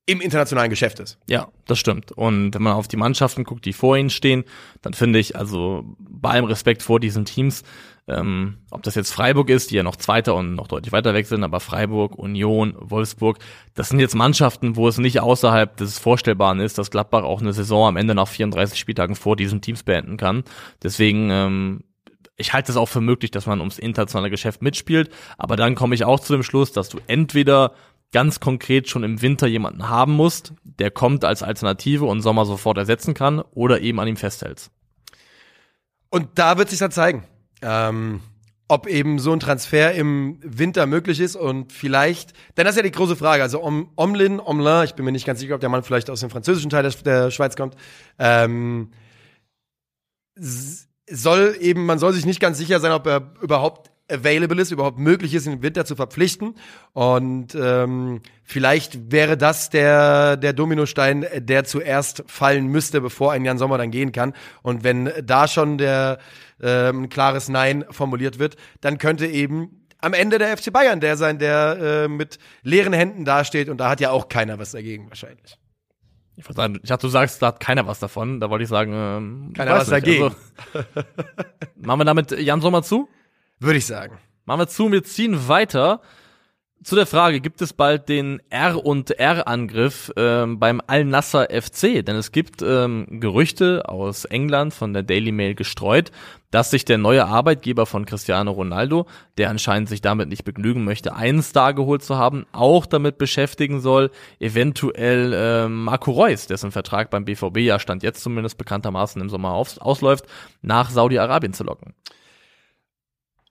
im internationalen Geschäft ist. Ja, das stimmt. Und wenn man auf die Mannschaften guckt, die vor ihnen stehen, dann finde ich, also bei allem Respekt vor diesen Teams, ähm, ob das jetzt Freiburg ist, die ja noch Zweiter und noch deutlich weiter weg sind, aber Freiburg, Union, Wolfsburg, das sind jetzt Mannschaften, wo es nicht außerhalb des Vorstellbaren ist, dass Gladbach auch eine Saison am Ende nach 34 Spieltagen vor diesen Teams beenden kann. Deswegen ähm, ich halte es auch für möglich, dass man ums internationale Geschäft mitspielt, aber dann komme ich auch zu dem Schluss, dass du entweder ganz konkret schon im Winter jemanden haben musst, der kommt als Alternative und Sommer sofort ersetzen kann oder eben an ihm festhältst. Und da wird sich dann zeigen, ähm, ob eben so ein Transfer im Winter möglich ist und vielleicht, denn das ist ja die große Frage, also Om, Omlin, Omlin, ich bin mir nicht ganz sicher, ob der Mann vielleicht aus dem französischen Teil der, der Schweiz kommt, ähm, soll eben, man soll sich nicht ganz sicher sein, ob er überhaupt available ist, überhaupt möglich ist, im Winter zu verpflichten. Und ähm, vielleicht wäre das der, der Dominostein, der zuerst fallen müsste, bevor ein Jan Sommer dann gehen kann. Und wenn da schon der ähm, klares Nein formuliert wird, dann könnte eben am Ende der FC Bayern der sein, der äh, mit leeren Händen dasteht. Und da hat ja auch keiner was dagegen wahrscheinlich. Ich, sagen, ich dachte, du sagst, da hat keiner was davon. Da wollte ich sagen, ähm, keiner was nicht. dagegen. Also, machen wir damit Jan Sommer zu? Würde ich sagen. Machen wir zu, wir ziehen weiter zu der Frage, gibt es bald den R und R Angriff ähm, beim Al Nasser FC? Denn es gibt ähm, Gerüchte aus England von der Daily Mail gestreut, dass sich der neue Arbeitgeber von Cristiano Ronaldo, der anscheinend sich damit nicht begnügen möchte, einen Star geholt zu haben, auch damit beschäftigen soll, eventuell äh, Marco Reus, dessen Vertrag beim BVB ja stand jetzt zumindest bekanntermaßen im Sommer aus, ausläuft, nach Saudi-Arabien zu locken.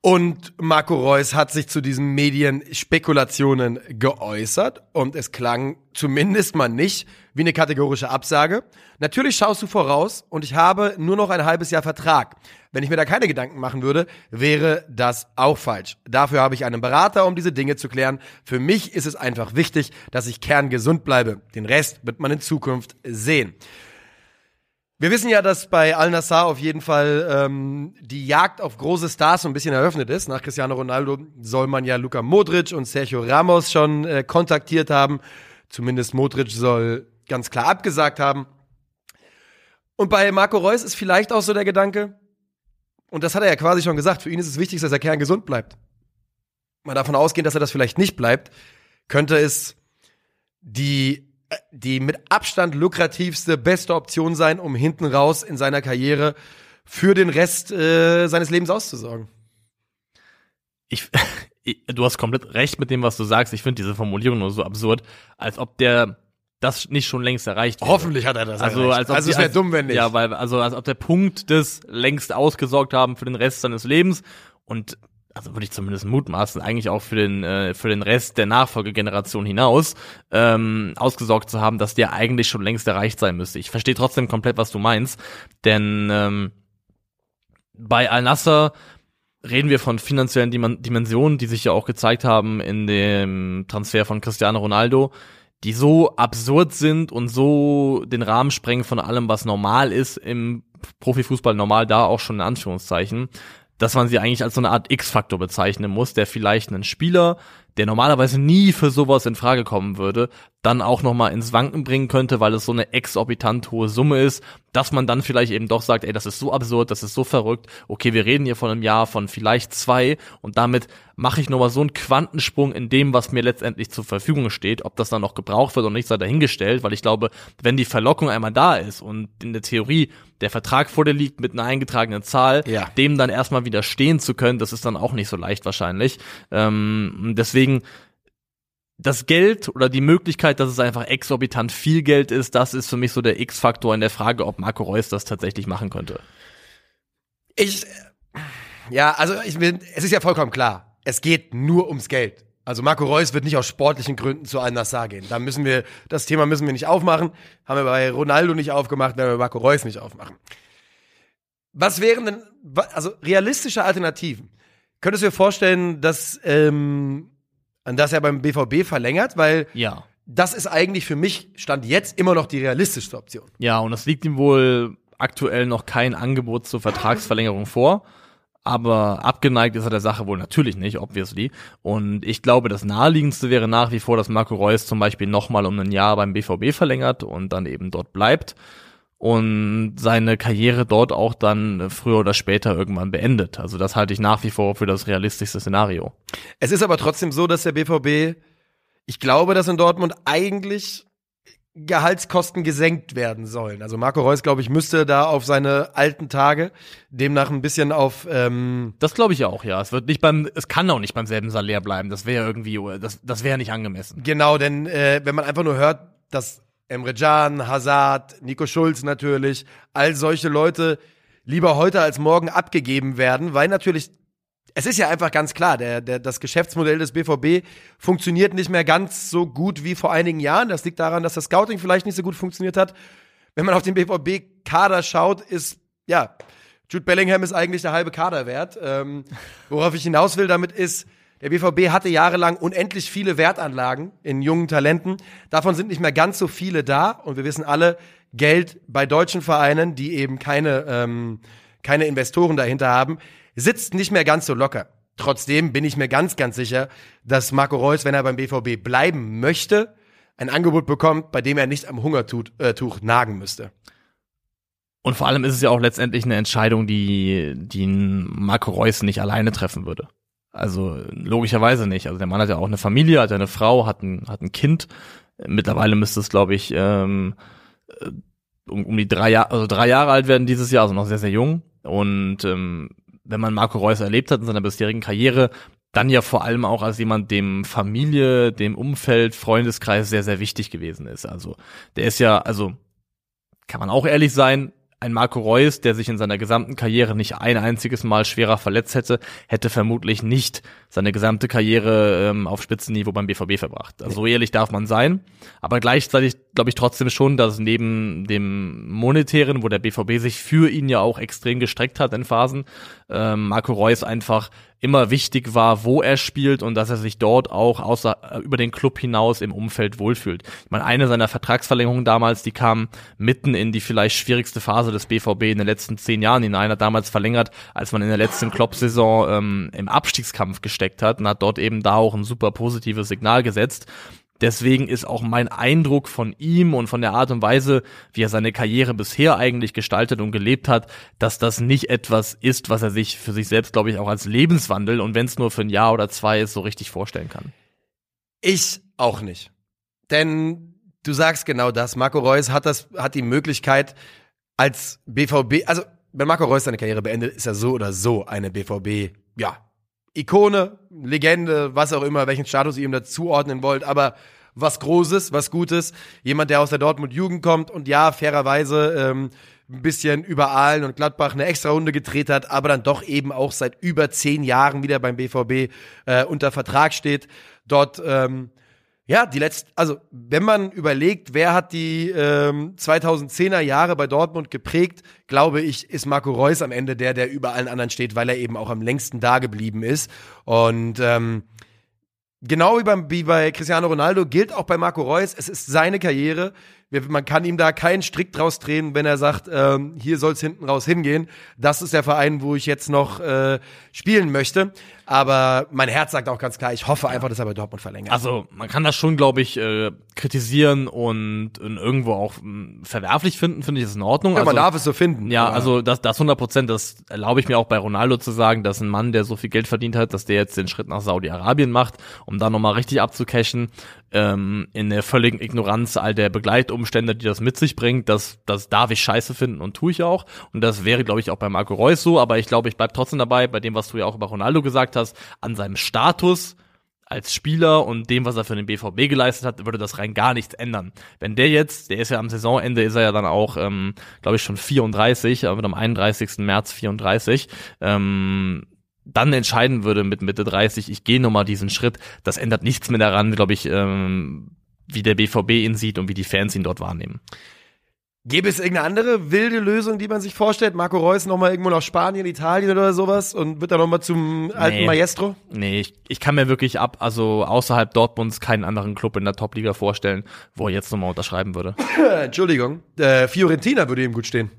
Und Marco Reus hat sich zu diesen Medienspekulationen geäußert und es klang zumindest mal nicht wie eine kategorische Absage. Natürlich schaust du voraus und ich habe nur noch ein halbes Jahr Vertrag. Wenn ich mir da keine Gedanken machen würde, wäre das auch falsch. Dafür habe ich einen Berater, um diese Dinge zu klären. Für mich ist es einfach wichtig, dass ich kerngesund bleibe. Den Rest wird man in Zukunft sehen. Wir wissen ja, dass bei Al-Nassr auf jeden Fall ähm, die Jagd auf große Stars so ein bisschen eröffnet ist. Nach Cristiano Ronaldo soll man ja Luka Modric und Sergio Ramos schon äh, kontaktiert haben. Zumindest Modric soll ganz klar abgesagt haben. Und bei Marco Reus ist vielleicht auch so der Gedanke, und das hat er ja quasi schon gesagt, für ihn ist es wichtig, dass er kerngesund bleibt. Mal davon ausgehen, dass er das vielleicht nicht bleibt, könnte es die die mit Abstand lukrativste, beste Option sein, um hinten raus in seiner Karriere für den Rest äh, seines Lebens auszusorgen. Ich, du hast komplett recht mit dem, was du sagst. Ich finde diese Formulierung nur so absurd, als ob der das nicht schon längst erreicht wäre. Hoffentlich hat er das also, erreicht. Als ob also es wäre dumm, wenn nicht. Ja, weil also als ob der Punkt des längst ausgesorgt haben für den Rest seines Lebens und also würde ich zumindest mutmaßen, eigentlich auch für den, äh, für den Rest der Nachfolgegeneration hinaus ähm, ausgesorgt zu haben, dass der eigentlich schon längst erreicht sein müsste. Ich verstehe trotzdem komplett, was du meinst, denn ähm, bei Al-Nasser reden wir von finanziellen Dimensionen, die sich ja auch gezeigt haben in dem Transfer von Cristiano Ronaldo, die so absurd sind und so den Rahmen sprengen von allem, was normal ist im Profifußball normal da auch schon in Anführungszeichen, dass man sie eigentlich als so eine Art X-Faktor bezeichnen muss, der vielleicht einen Spieler, der normalerweise nie für sowas in Frage kommen würde, dann auch nochmal ins Wanken bringen könnte, weil es so eine exorbitant hohe Summe ist, dass man dann vielleicht eben doch sagt, ey, das ist so absurd, das ist so verrückt, okay, wir reden hier von einem Jahr von vielleicht zwei und damit mache ich nochmal so einen Quantensprung in dem, was mir letztendlich zur Verfügung steht, ob das dann noch gebraucht wird oder nicht, sei dahingestellt, weil ich glaube, wenn die Verlockung einmal da ist und in der Theorie der Vertrag vor dir liegt mit einer eingetragenen Zahl, ja. dem dann erstmal widerstehen zu können, das ist dann auch nicht so leicht wahrscheinlich. Ähm, deswegen das Geld oder die Möglichkeit, dass es einfach exorbitant viel Geld ist, das ist für mich so der X-Faktor in der Frage, ob Marco Reus das tatsächlich machen könnte. Ich, ja, also ich bin, es ist ja vollkommen klar, es geht nur ums Geld. Also Marco Reus wird nicht aus sportlichen Gründen zu Al-Nassr gehen. Da müssen wir, das Thema müssen wir nicht aufmachen. Haben wir bei Ronaldo nicht aufgemacht, werden wir bei Marco Reus nicht aufmachen. Was wären denn, also realistische Alternativen? Könntest du dir vorstellen, dass ähm, dass er beim BVB verlängert, weil ja. das ist eigentlich für mich stand jetzt immer noch die realistischste Option. Ja, und es liegt ihm wohl aktuell noch kein Angebot zur Vertragsverlängerung vor. aber abgeneigt ist er der Sache wohl natürlich nicht, obviously. Und ich glaube, das naheliegendste wäre nach wie vor, dass Marco Reus zum Beispiel nochmal um ein Jahr beim BVB verlängert und dann eben dort bleibt und seine Karriere dort auch dann früher oder später irgendwann beendet. Also das halte ich nach wie vor für das realistischste Szenario. Es ist aber trotzdem so, dass der BVB, ich glaube, dass in Dortmund eigentlich Gehaltskosten gesenkt werden sollen. Also Marco Reus, glaube ich, müsste da auf seine alten Tage demnach ein bisschen auf. Ähm das glaube ich auch, ja. Es wird nicht beim, es kann auch nicht beim selben Salär bleiben. Das wäre irgendwie, das, das wäre nicht angemessen. Genau, denn äh, wenn man einfach nur hört, dass Emre Can, Hazard, Nico Schulz natürlich, all solche Leute lieber heute als morgen abgegeben werden, weil natürlich es ist ja einfach ganz klar, der, der, das Geschäftsmodell des BVB funktioniert nicht mehr ganz so gut wie vor einigen Jahren. Das liegt daran, dass das Scouting vielleicht nicht so gut funktioniert hat. Wenn man auf den BVB-Kader schaut, ist, ja, Jude Bellingham ist eigentlich der halbe Kader wert. Ähm, worauf ich hinaus will damit ist, der BVB hatte jahrelang unendlich viele Wertanlagen in jungen Talenten. Davon sind nicht mehr ganz so viele da. Und wir wissen alle, Geld bei deutschen Vereinen, die eben keine, ähm, keine Investoren dahinter haben, sitzt nicht mehr ganz so locker. Trotzdem bin ich mir ganz, ganz sicher, dass Marco Reus, wenn er beim BVB bleiben möchte, ein Angebot bekommt, bei dem er nicht am Hungertuch äh, nagen müsste. Und vor allem ist es ja auch letztendlich eine Entscheidung, die, die Marco Reus nicht alleine treffen würde. Also logischerweise nicht. Also der Mann hat ja auch eine Familie, hat ja eine Frau, hat ein, hat ein Kind. Mittlerweile müsste es, glaube ich, ähm, äh, um, um die drei Jahre, also drei Jahre alt werden dieses Jahr, also noch sehr, sehr jung. Und ähm, wenn man Marco Reus erlebt hat in seiner bisherigen Karriere, dann ja vor allem auch als jemand, dem Familie, dem Umfeld, Freundeskreis sehr, sehr wichtig gewesen ist. Also der ist ja, also kann man auch ehrlich sein, ein Marco Reus, der sich in seiner gesamten Karriere nicht ein einziges Mal schwerer verletzt hätte, hätte vermutlich nicht seine gesamte Karriere ähm, auf Spitzenniveau beim BVB verbracht. Also so ehrlich darf man sein. Aber gleichzeitig glaube ich trotzdem schon, dass neben dem monetären, wo der BVB sich für ihn ja auch extrem gestreckt hat in Phasen, ähm, Marco Reus einfach immer wichtig war, wo er spielt und dass er sich dort auch außer äh, über den Club hinaus im Umfeld wohlfühlt. Ich meine, eine seiner Vertragsverlängerungen damals, die kam mitten in die vielleicht schwierigste Phase des BVB in den letzten zehn Jahren hinein, hat damals verlängert, als man in der letzten Klopp-Saison ähm, im Abstiegskampf gesteckt hat und hat dort eben da auch ein super positives Signal gesetzt. Deswegen ist auch mein Eindruck von ihm und von der Art und Weise, wie er seine Karriere bisher eigentlich gestaltet und gelebt hat, dass das nicht etwas ist, was er sich für sich selbst, glaube ich, auch als Lebenswandel und wenn es nur für ein Jahr oder zwei ist, so richtig vorstellen kann. Ich auch nicht. Denn du sagst genau das. Marco Reus hat das, hat die Möglichkeit als BVB, also wenn Marco Reus seine Karriere beendet, ist er so oder so eine BVB, ja, Ikone, Legende, was auch immer, welchen Status ihr ihm da zuordnen wollt, aber was Großes, was Gutes. Jemand, der aus der Dortmund-Jugend kommt und ja, fairerweise ähm, ein bisschen über Aalen und Gladbach eine extra Runde gedreht hat, aber dann doch eben auch seit über zehn Jahren wieder beim BVB äh, unter Vertrag steht. Dort ähm, ja, die letzten, also wenn man überlegt, wer hat die ähm, 2010er Jahre bei Dortmund geprägt, glaube ich, ist Marco Reus am Ende der, der über allen anderen steht, weil er eben auch am längsten da geblieben ist. Und ähm, genau wie, beim, wie bei Cristiano Ronaldo gilt auch bei Marco Reus, es ist seine Karriere. Man kann ihm da keinen Strick draus drehen, wenn er sagt, ähm, hier soll es hinten raus hingehen. Das ist der Verein, wo ich jetzt noch äh, spielen möchte. Aber mein Herz sagt auch ganz klar, ich hoffe einfach, dass er bei Dortmund verlängert. Also man kann das schon, glaube ich, äh, kritisieren und, irgendwo auch mh, hm, verwerflich finden, finde ich, ist in Ordnung. Ja, also, man darf es so finden. Ja, also das, das 100 Prozent, das erlaube ich mir auch bei Ronaldo zu sagen, dass ein Mann, der so viel Geld verdient hat, dass der jetzt den Schritt nach Saudi-Arabien macht, um da nochmal richtig abzucashen, ähm, in der völligen Ignoranz all der Begleitumstände, die das mit sich bringt, das, das darf ich scheiße finden und tue ich auch. Und das wäre, glaube ich, auch bei Marco Reus so, aber ich glaube, ich bleib trotzdem dabei, bei dem, was du ja auch über Ronaldo gesagt hast, an seinem Status als Spieler und dem, was er für den BVB geleistet hat, würde das rein gar nichts ändern. Wenn der jetzt, der ist ja am Saisonende, ist er ja dann auch, ähm, glaube ich, schon 34, aber am 31. März 34, ähm, dann entscheiden würde mit Mitte 30, ich gehe nochmal diesen Schritt, das ändert nichts mehr daran, glaube ich, ähm, wie der BVB ihn sieht und wie die Fans ihn dort wahrnehmen. Gäbe es irgendeine andere wilde Lösung, die man sich vorstellt? Marco Reus nochmal irgendwo nach Spanien, Italien oder sowas und wird dann nochmal zum alten nee. Maestro? Nee, ich, ich kann mir wirklich ab, also außerhalb Dortmunds keinen anderen Club in der Top-Liga vorstellen, wo er jetzt nochmal unterschreiben würde. Entschuldigung, äh, Fiorentina würde ihm gut stehen.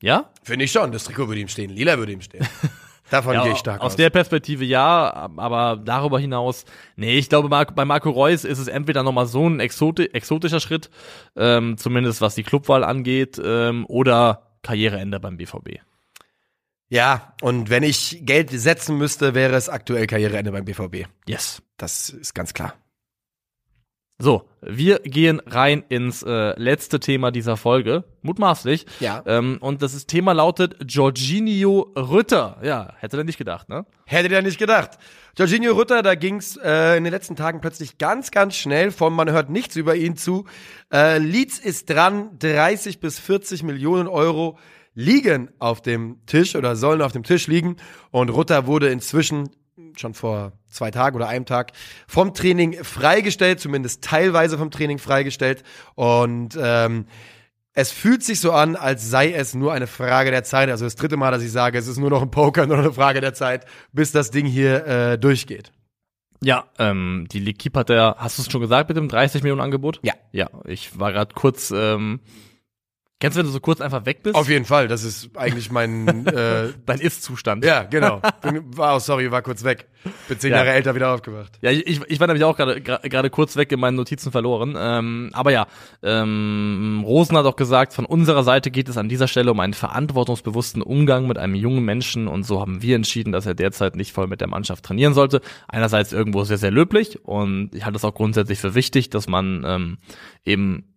Ja? Finde ich schon, das Trikot würde ihm stehen, Lila würde ihm stehen. Davon Ja, gehe ich stark aus aus. der Perspektive ja, aber darüber hinaus, nee, ich glaube, bei Marco Reus ist es entweder nochmal so ein exoti exotischer Schritt, ähm, zumindest was die Clubwahl angeht, ähm, oder Karriereende beim BVB. ja, und wenn ich Geld setzen müsste, wäre es aktuell Karriereende beim BVB. Yes. Das ist ganz klar. So, wir gehen rein ins äh, letzte Thema dieser Folge, mutmaßlich. Ja. Ähm, und das ist, Thema lautet Jorginho Rütter. Ja, hätte er nicht gedacht, ne? Hättet ihr nicht gedacht. Jorginho Rütter, da ging's äh, in den letzten Tagen plötzlich ganz, ganz schnell von man hört nichts über ihn zu. Äh, Leeds ist dran, 30 bis 40 Millionen Euro liegen auf dem Tisch oder sollen auf dem Tisch liegen. Und Rütter wurde inzwischen schon vor zwei Tagen oder einem Tag vom Training freigestellt, zumindest teilweise vom Training freigestellt. Und ähm, es fühlt sich so an, als sei es nur eine Frage der Zeit. Also das dritte Mal, dass ich sage, es ist nur noch ein Poker, nur eine Frage der Zeit, bis das Ding hier äh, durchgeht. Ja, ähm, die L'Equipe hat ja, hast du es schon gesagt mit dem 30 Millionen Angebot? Ja. Ja, ich war gerade kurz, ähm, kennst du, wenn du so kurz einfach weg bist? Auf jeden Fall, das ist eigentlich mein, äh, Dein Ist-Zustand. ja, genau. Bin, war, oh, sorry, war kurz weg. Bin zehn Ja. Jahre älter wieder aufgewacht. Ja, ich, ich war nämlich auch gerade gerade kurz weg in meinen Notizen verloren. Ähm, aber ja, ähm, Rosen hat auch gesagt, von unserer Seite geht es an dieser Stelle um einen verantwortungsbewussten Umgang mit einem jungen Menschen und so haben wir entschieden, dass er derzeit nicht voll mit der Mannschaft trainieren sollte. Einerseits irgendwo sehr, sehr löblich und ich halte es auch grundsätzlich für wichtig, dass man ähm, eben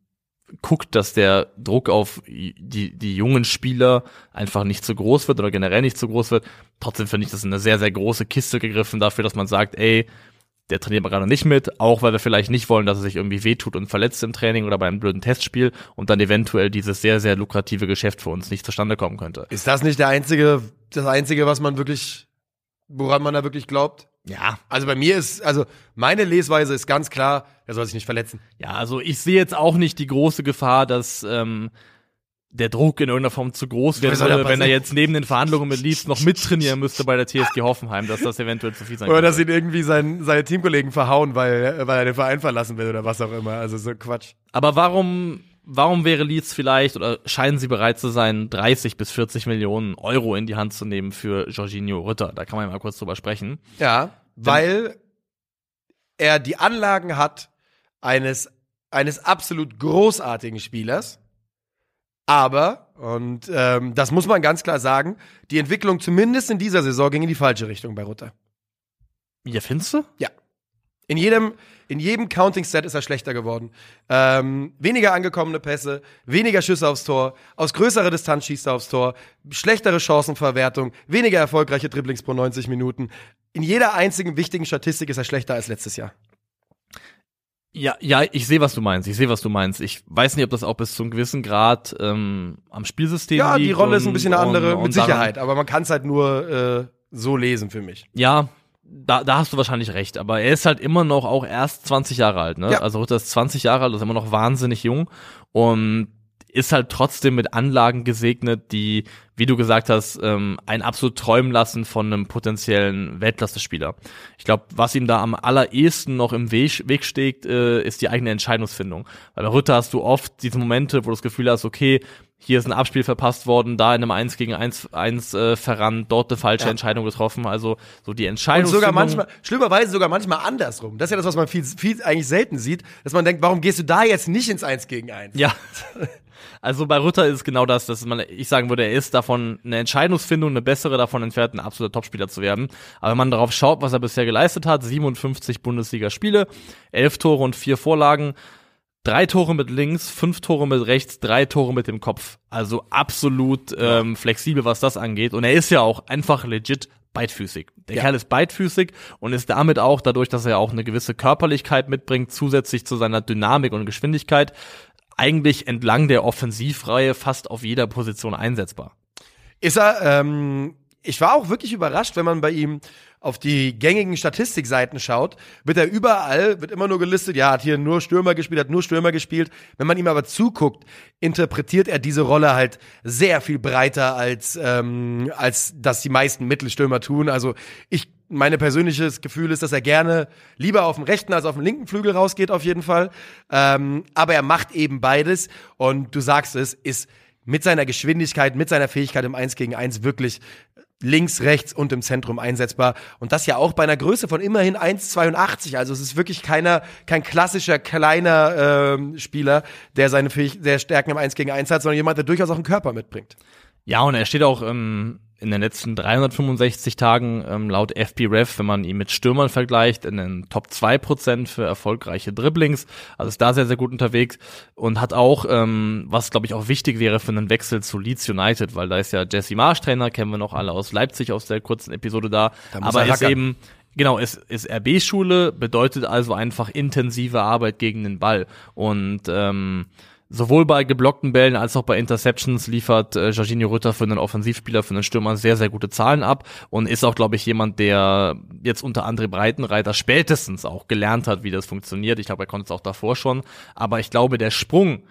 guckt, dass der Druck auf die, die jungen Spieler einfach nicht zu groß wird oder generell nicht zu groß wird. Trotzdem finde ich das eine sehr, sehr große Kiste gegriffen dafür, dass man sagt, ey, der trainiert mal gerade nicht mit, auch weil wir vielleicht nicht wollen, dass er sich irgendwie wehtut und verletzt im Training oder bei einem blöden Testspiel und dann eventuell dieses sehr, sehr lukrative Geschäft für uns nicht zustande kommen könnte. Ist das nicht der einzige, das einzige, was man wirklich, woran man da wirklich glaubt? Ja, Also bei mir ist, also meine Lesweise ist ganz klar, er soll sich nicht verletzen. ja, also ich sehe jetzt auch nicht die große Gefahr, dass ähm, der Druck in irgendeiner Form zu groß wird, wenn er jetzt neben den Verhandlungen mit Leeds noch mittrainieren müsste bei der TSG Hoffenheim, dass das eventuell zu viel sein Oder könnte. dass ihn irgendwie sein, seine Teamkollegen verhauen, weil, weil er den Verein verlassen will oder was auch immer. Also so Quatsch. Aber warum, warum wäre Leeds vielleicht oder scheinen sie bereit zu sein, 30 bis 40 Millionen Euro in die Hand zu nehmen für Jorginho Rütter? Da kann man ja mal kurz drüber sprechen. Ja, weil er die Anlagen hat eines, eines absolut großartigen Spielers. Aber, und ähm, das muss man ganz klar sagen, die Entwicklung zumindest in dieser Saison ging in die falsche Richtung bei Rutter. Ja, findest du? Ja. In jedem, in jedem Counting-Set ist er schlechter geworden. Ähm, weniger angekommene Pässe, weniger Schüsse aufs Tor, aus größerer Distanz schießt er aufs Tor, schlechtere Chancenverwertung, weniger erfolgreiche Dribblings pro 90 Minuten. In jeder einzigen wichtigen Statistik ist er schlechter als letztes Jahr. Ja, ja, ich sehe, was du meinst. Ich sehe, was du meinst. Ich weiß nicht, ob das auch bis zu einem gewissen Grad ähm, am Spielsystem Ja, liegt. die Rolle ist ein und- bisschen eine andere, und, und mit Sicherheit, aber man kann es halt nur äh, so lesen für mich. Ja, da, da hast du wahrscheinlich recht, aber er ist halt immer noch auch erst 20 Jahre alt, ne? Ja. Also Ritter ist 20 Jahre alt, ist immer noch wahnsinnig jung und ist halt trotzdem mit Anlagen gesegnet, die, wie du gesagt hast, ähm, einen absolut träumen lassen von einem potenziellen Weltklasse-Spieler. Ich glaube, was ihm da am allerersten noch im Weg, Weg steht, äh, ist die eigene Entscheidungsfindung. Weil bei Ritter hast du oft diese Momente, wo du das Gefühl hast, okay, hier ist ein Abspiel verpasst worden, da in einem 1 gegen 1, 1 äh, verrannt, dort eine falsche Ja. Entscheidung getroffen. Also so die Und Entscheidungsfindung. sogar manchmal, schlimmerweise sogar manchmal andersrum. Das ist ja das, was man viel, viel eigentlich selten sieht, dass man denkt, warum gehst du da jetzt nicht ins 1 gegen 1? Ja. Also bei Rutter ist genau das, dass man, ich sagen würde, er ist davon eine Entscheidungsfindung, eine bessere davon entfernt, ein absoluter Topspieler zu werden. Aber wenn man darauf schaut, was er bisher geleistet hat, 57 Bundesligaspiele, 11 Tore und 4 Vorlagen, drei Tore mit links, fünf Tore mit rechts, drei Tore mit dem Kopf. Also absolut ähm, flexibel, was das angeht. Und er ist ja auch einfach legit beidfüßig. Der Ja. Kerl ist beidfüßig und ist damit auch, dadurch, dass er auch eine gewisse Körperlichkeit mitbringt, zusätzlich zu seiner Dynamik und Geschwindigkeit, eigentlich entlang der Offensivreihe fast auf jeder Position einsetzbar. Ist er, ähm, ich war auch wirklich überrascht, wenn man bei ihm auf die gängigen Statistikseiten schaut, wird er überall, wird immer nur gelistet, ja, hat hier nur Stürmer gespielt, hat nur Stürmer gespielt. Wenn man ihm aber zuguckt, interpretiert er diese Rolle halt sehr viel breiter als, ähm, als das die meisten Mittelstürmer tun. Also ich, meine persönliches Gefühl ist, dass er gerne lieber auf dem rechten als auf dem linken Flügel rausgeht, auf jeden Fall. Ähm, aber er macht eben beides und du sagst es, ist mit seiner Geschwindigkeit, mit seiner Fähigkeit im 1 gegen 1 wirklich links, rechts und im Zentrum einsetzbar. Und das ja auch bei einer Größe von immerhin 1,82. Also es ist wirklich keiner, kein klassischer kleiner ähm, Spieler, der seine Fähig der Stärken im 1 gegen 1 hat, sondern jemand, der durchaus auch einen Körper mitbringt. Ja, und er steht auch ähm, in den letzten 365 Tagen ähm, laut FBref, wenn man ihn mit Stürmern vergleicht, in den Top 2% für erfolgreiche Dribblings. Also ist da sehr, sehr gut unterwegs und hat auch, ähm, was glaube ich auch wichtig wäre für einen Wechsel zu Leeds United, weil da ist ja Jesse Marsch Trainer, kennen wir noch alle aus Leipzig aus der kurzen Episode da. Da aber er ist rackern. eben Genau, es ist RB-Schule, bedeutet also einfach intensive Arbeit gegen den Ball. Und ähm, sowohl bei geblockten Bällen als auch bei Interceptions liefert äh, Jorginho Rütter für einen Offensivspieler, für einen Stürmer sehr, sehr gute Zahlen ab und ist auch, glaube ich, jemand, der jetzt unter André Breitenreiter spätestens auch gelernt hat, wie das funktioniert. Ich glaube, er konnte es auch davor schon. Aber ich glaube, der Sprung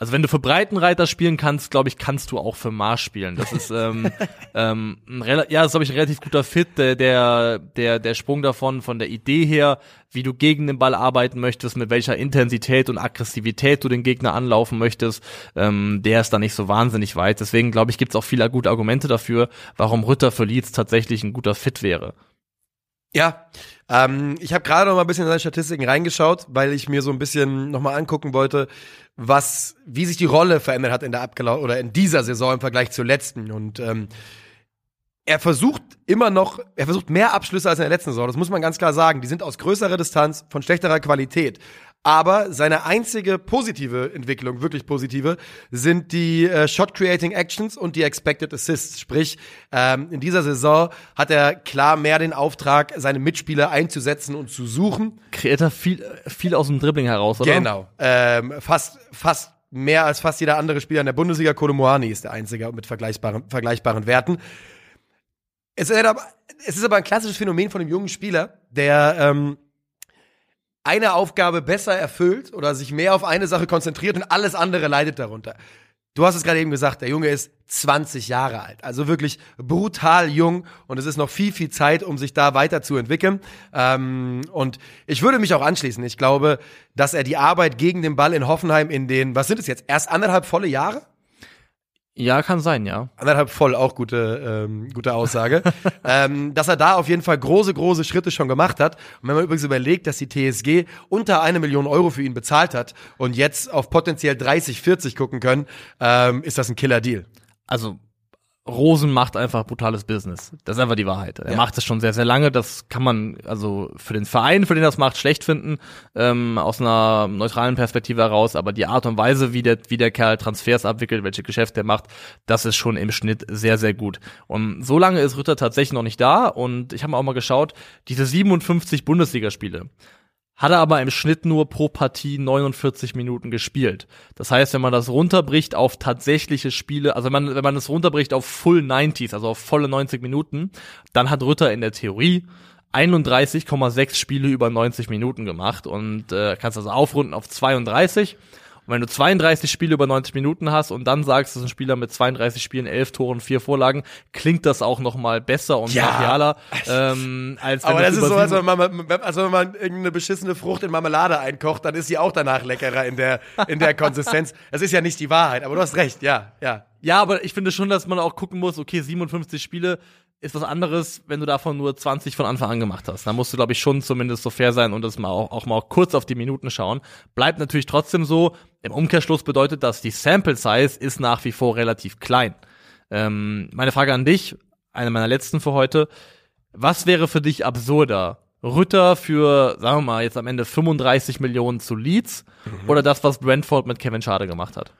also wenn du für Breitenreiter spielen kannst, glaube ich, kannst du auch für Mars spielen. Das ist ähm, ähm, ja, das glaube ich ein relativ guter Fit, der der der der Sprung davon von der Idee her, wie du gegen den Ball arbeiten möchtest, mit welcher Intensität und Aggressivität du den Gegner anlaufen möchtest, ähm, der ist da nicht so wahnsinnig weit. Deswegen glaube ich, gibt's auch viele gute Argumente dafür, warum Rütter für Leeds tatsächlich ein guter Fit wäre. Ja, ähm, ich habe gerade noch mal ein bisschen in seine Statistiken reingeschaut, weil ich mir so ein bisschen noch mal angucken wollte, was, wie sich die Rolle verändert hat in der abgelau oder in dieser Saison im Vergleich zur letzten. Und ähm, er versucht immer noch, er versucht mehr Abschlüsse als in der letzten Saison. Das muss man ganz klar sagen. Die sind aus größerer Distanz, von schlechterer Qualität. Aber seine einzige positive Entwicklung, wirklich positive, sind die äh, Shot-Creating Actions und die Expected Assists. Sprich, ähm, in dieser Saison hat er klar mehr den Auftrag, seine Mitspieler einzusetzen und zu suchen. Kreiert er viel viel aus dem Dribbling heraus, oder? Genau. Ähm, fast, fast mehr als fast jeder andere Spieler in der Bundesliga. Kolomoani ist der einzige mit vergleichbaren, vergleichbaren Werten. Es ist, aber, es ist aber ein klassisches Phänomen von einem jungen Spieler, der ähm, eine Aufgabe besser erfüllt oder sich mehr auf eine Sache konzentriert und alles andere leidet darunter. Du hast es gerade eben gesagt, der Junge ist 20 Jahre alt, also wirklich brutal jung und es ist noch viel, viel Zeit, um sich da weiterzuentwickeln. Ähm, und ich würde mich auch anschließen. Ich glaube, dass er die Arbeit gegen den Ball in Hoffenheim in den, was sind es jetzt, erst anderthalb volle Jahre? Ja, kann sein, ja. Anderthalb voll, auch gute, ähm, gute Aussage. ähm, dass er da auf jeden Fall große, große Schritte schon gemacht hat. Und wenn man übrigens überlegt, dass die TSG unter eine Million Euro für ihn bezahlt hat und jetzt auf potenziell 30, 40 gucken können, ähm, ist das ein Killer-Deal. also Rosen macht einfach brutales Business. Das ist einfach die Wahrheit. Er Ja. macht es schon sehr, sehr lange. Das kann man also für den Verein, für den das macht, schlecht finden, ähm, aus einer neutralen Perspektive heraus. Aber die Art und Weise, wie der, wie der Kerl Transfers abwickelt, welche Geschäfte er macht, das ist schon im Schnitt sehr, sehr gut. Und so lange ist Rütter tatsächlich noch nicht da. Und ich habe auch mal geschaut, diese 57 Bundesligaspiele, hat er aber im Schnitt nur pro Partie 49 Minuten gespielt. Das heißt, wenn man das runterbricht auf tatsächliche Spiele, also wenn man, wenn man es runterbricht auf Full 90s, also auf volle 90 Minuten, dann hat Rütter in der Theorie 31,6 Spiele über 90 Minuten gemacht und äh, kannst also aufrunden auf 32. Und wenn du 32 Spiele über 90 Minuten hast und dann sagst, das ist ein Spieler mit 32 Spielen, 11 Toren, 4 Vorlagen, klingt das auch noch mal besser und Ja. ähm, als wenn Aber das ist über so, als wenn, man, als wenn man irgendeine beschissene Frucht in Marmelade einkocht, dann ist sie auch danach leckerer in der, in der Konsistenz. Das ist ja nicht die Wahrheit, aber du hast recht, ja, ja. Ja, aber ich finde schon, dass man auch gucken muss, okay, 57 Spiele ist was anderes, wenn du davon nur 20 von Anfang an gemacht hast. Da musst du, glaube ich, schon zumindest so fair sein und das mal auch, auch mal kurz auf die Minuten schauen. Bleibt natürlich trotzdem so. Im Umkehrschluss bedeutet das, die Sample Size ist nach wie vor relativ klein. Ähm, meine Frage an dich, eine meiner letzten für heute. Was wäre für dich absurder? Rütter für, sagen wir mal, jetzt am Ende 35 Millionen zu Leeds oder das, was Brentford mit Kevin Schade gemacht hat?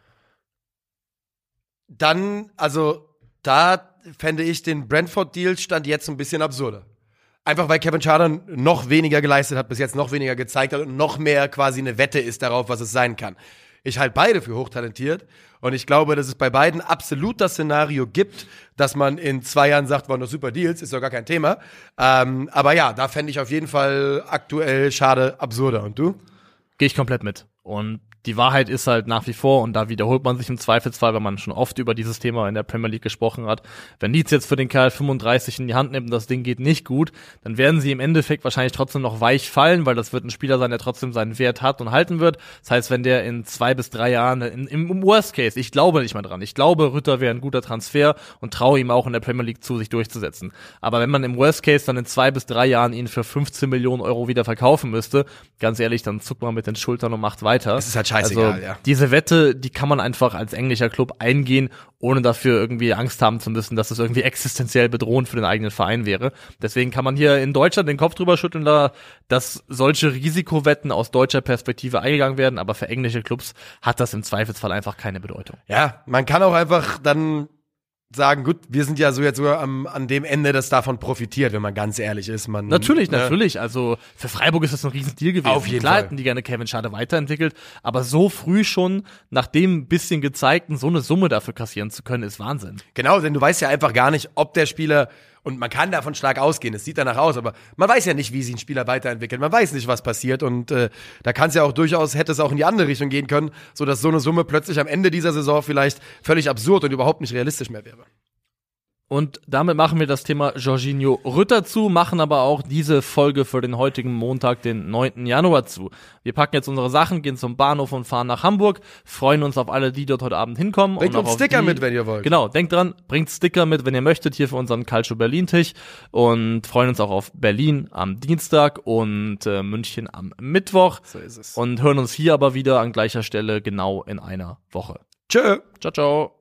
Dann, also, da fände ich den Brentford-Deal stand jetzt ein bisschen absurder. Einfach weil Kevin Schade noch weniger geleistet hat, bis jetzt noch weniger gezeigt hat und noch mehr quasi eine Wette ist darauf, was es sein kann. Ich halte beide für hochtalentiert und ich glaube, dass es bei beiden absolut das Szenario gibt, dass man in zwei Jahren sagt, waren doch super Deals, ist doch gar kein Thema. Ähm, aber ja, da fände ich auf jeden Fall aktuell Schade absurder. Und du? Gehe ich komplett mit. Und die Wahrheit ist halt nach wie vor, und da wiederholt man sich im Zweifelsfall, weil man schon oft über dieses Thema in der Premier League gesprochen hat, wenn Leeds jetzt für den Kerl 35 in die Hand nimmt und das Ding geht nicht gut, dann werden sie im Endeffekt wahrscheinlich trotzdem noch weich fallen, weil das wird ein Spieler sein, der trotzdem seinen Wert hat und halten wird. Das heißt, wenn der in zwei bis drei Jahren, in, im Worst Case, ich glaube nicht mal dran, ich glaube, Rütter wäre ein guter Transfer und traue ihm auch in der Premier League zu, sich durchzusetzen. Aber wenn man im Worst Case dann in zwei bis drei Jahren ihn für 15 Millionen Euro wieder verkaufen müsste, ganz ehrlich, dann zuckt man mit den Schultern und macht weiter. Es ist halt scheißegal, also, ja. Diese Wette, die kann man einfach als englischer Club eingehen, ohne dafür irgendwie Angst haben zu müssen, dass es irgendwie existenziell bedrohend für den eigenen Verein wäre. Deswegen kann man hier in Deutschland den Kopf drüber schütteln, da, dass solche Risikowetten aus deutscher Perspektive eingegangen werden, aber für englische Clubs hat das im Zweifelsfall einfach keine Bedeutung. Ja, man kann auch einfach dann sagen, gut, wir sind ja so jetzt sogar am, an dem Ende, das davon profitiert, wenn man ganz ehrlich ist. Man, Natürlich, ne? natürlich. Also für Freiburg ist das ein Riesendeal gewesen. Auf jeden Klar Fall. hätten die gerne Kevin Schade weiterentwickelt, aber so früh schon nach dem bisschen gezeigten so eine Summe dafür kassieren zu können, ist Wahnsinn. Genau, denn du weißt ja einfach gar nicht, ob der Spieler und man kann davon stark ausgehen, es sieht danach aus, aber man weiß ja nicht, wie sich ein Spieler weiterentwickelt. Man weiß nicht, was passiert und äh, da kann es ja auch durchaus, hätte es auch in die andere Richtung gehen können, so dass so eine Summe plötzlich am Ende dieser Saison vielleicht völlig absurd und überhaupt nicht realistisch mehr wäre. Und damit machen wir das Thema Jorginho Rütter zu, machen aber auch diese Folge für den heutigen Montag, den 9. Januar zu. Wir packen jetzt unsere Sachen, gehen zum Bahnhof und fahren nach Hamburg, freuen uns auf alle, die dort heute Abend hinkommen. Bringt und uns Sticker die, mit, wenn ihr wollt. Genau, denkt dran, bringt Sticker mit, wenn ihr möchtet, hier für unseren Calcio Berlin Tisch und freuen uns auch auf Berlin am Dienstag und äh, München am Mittwoch. So ist es. Und hören uns hier aber wieder an gleicher Stelle genau in einer Woche. Tschö. Ciao, ciao.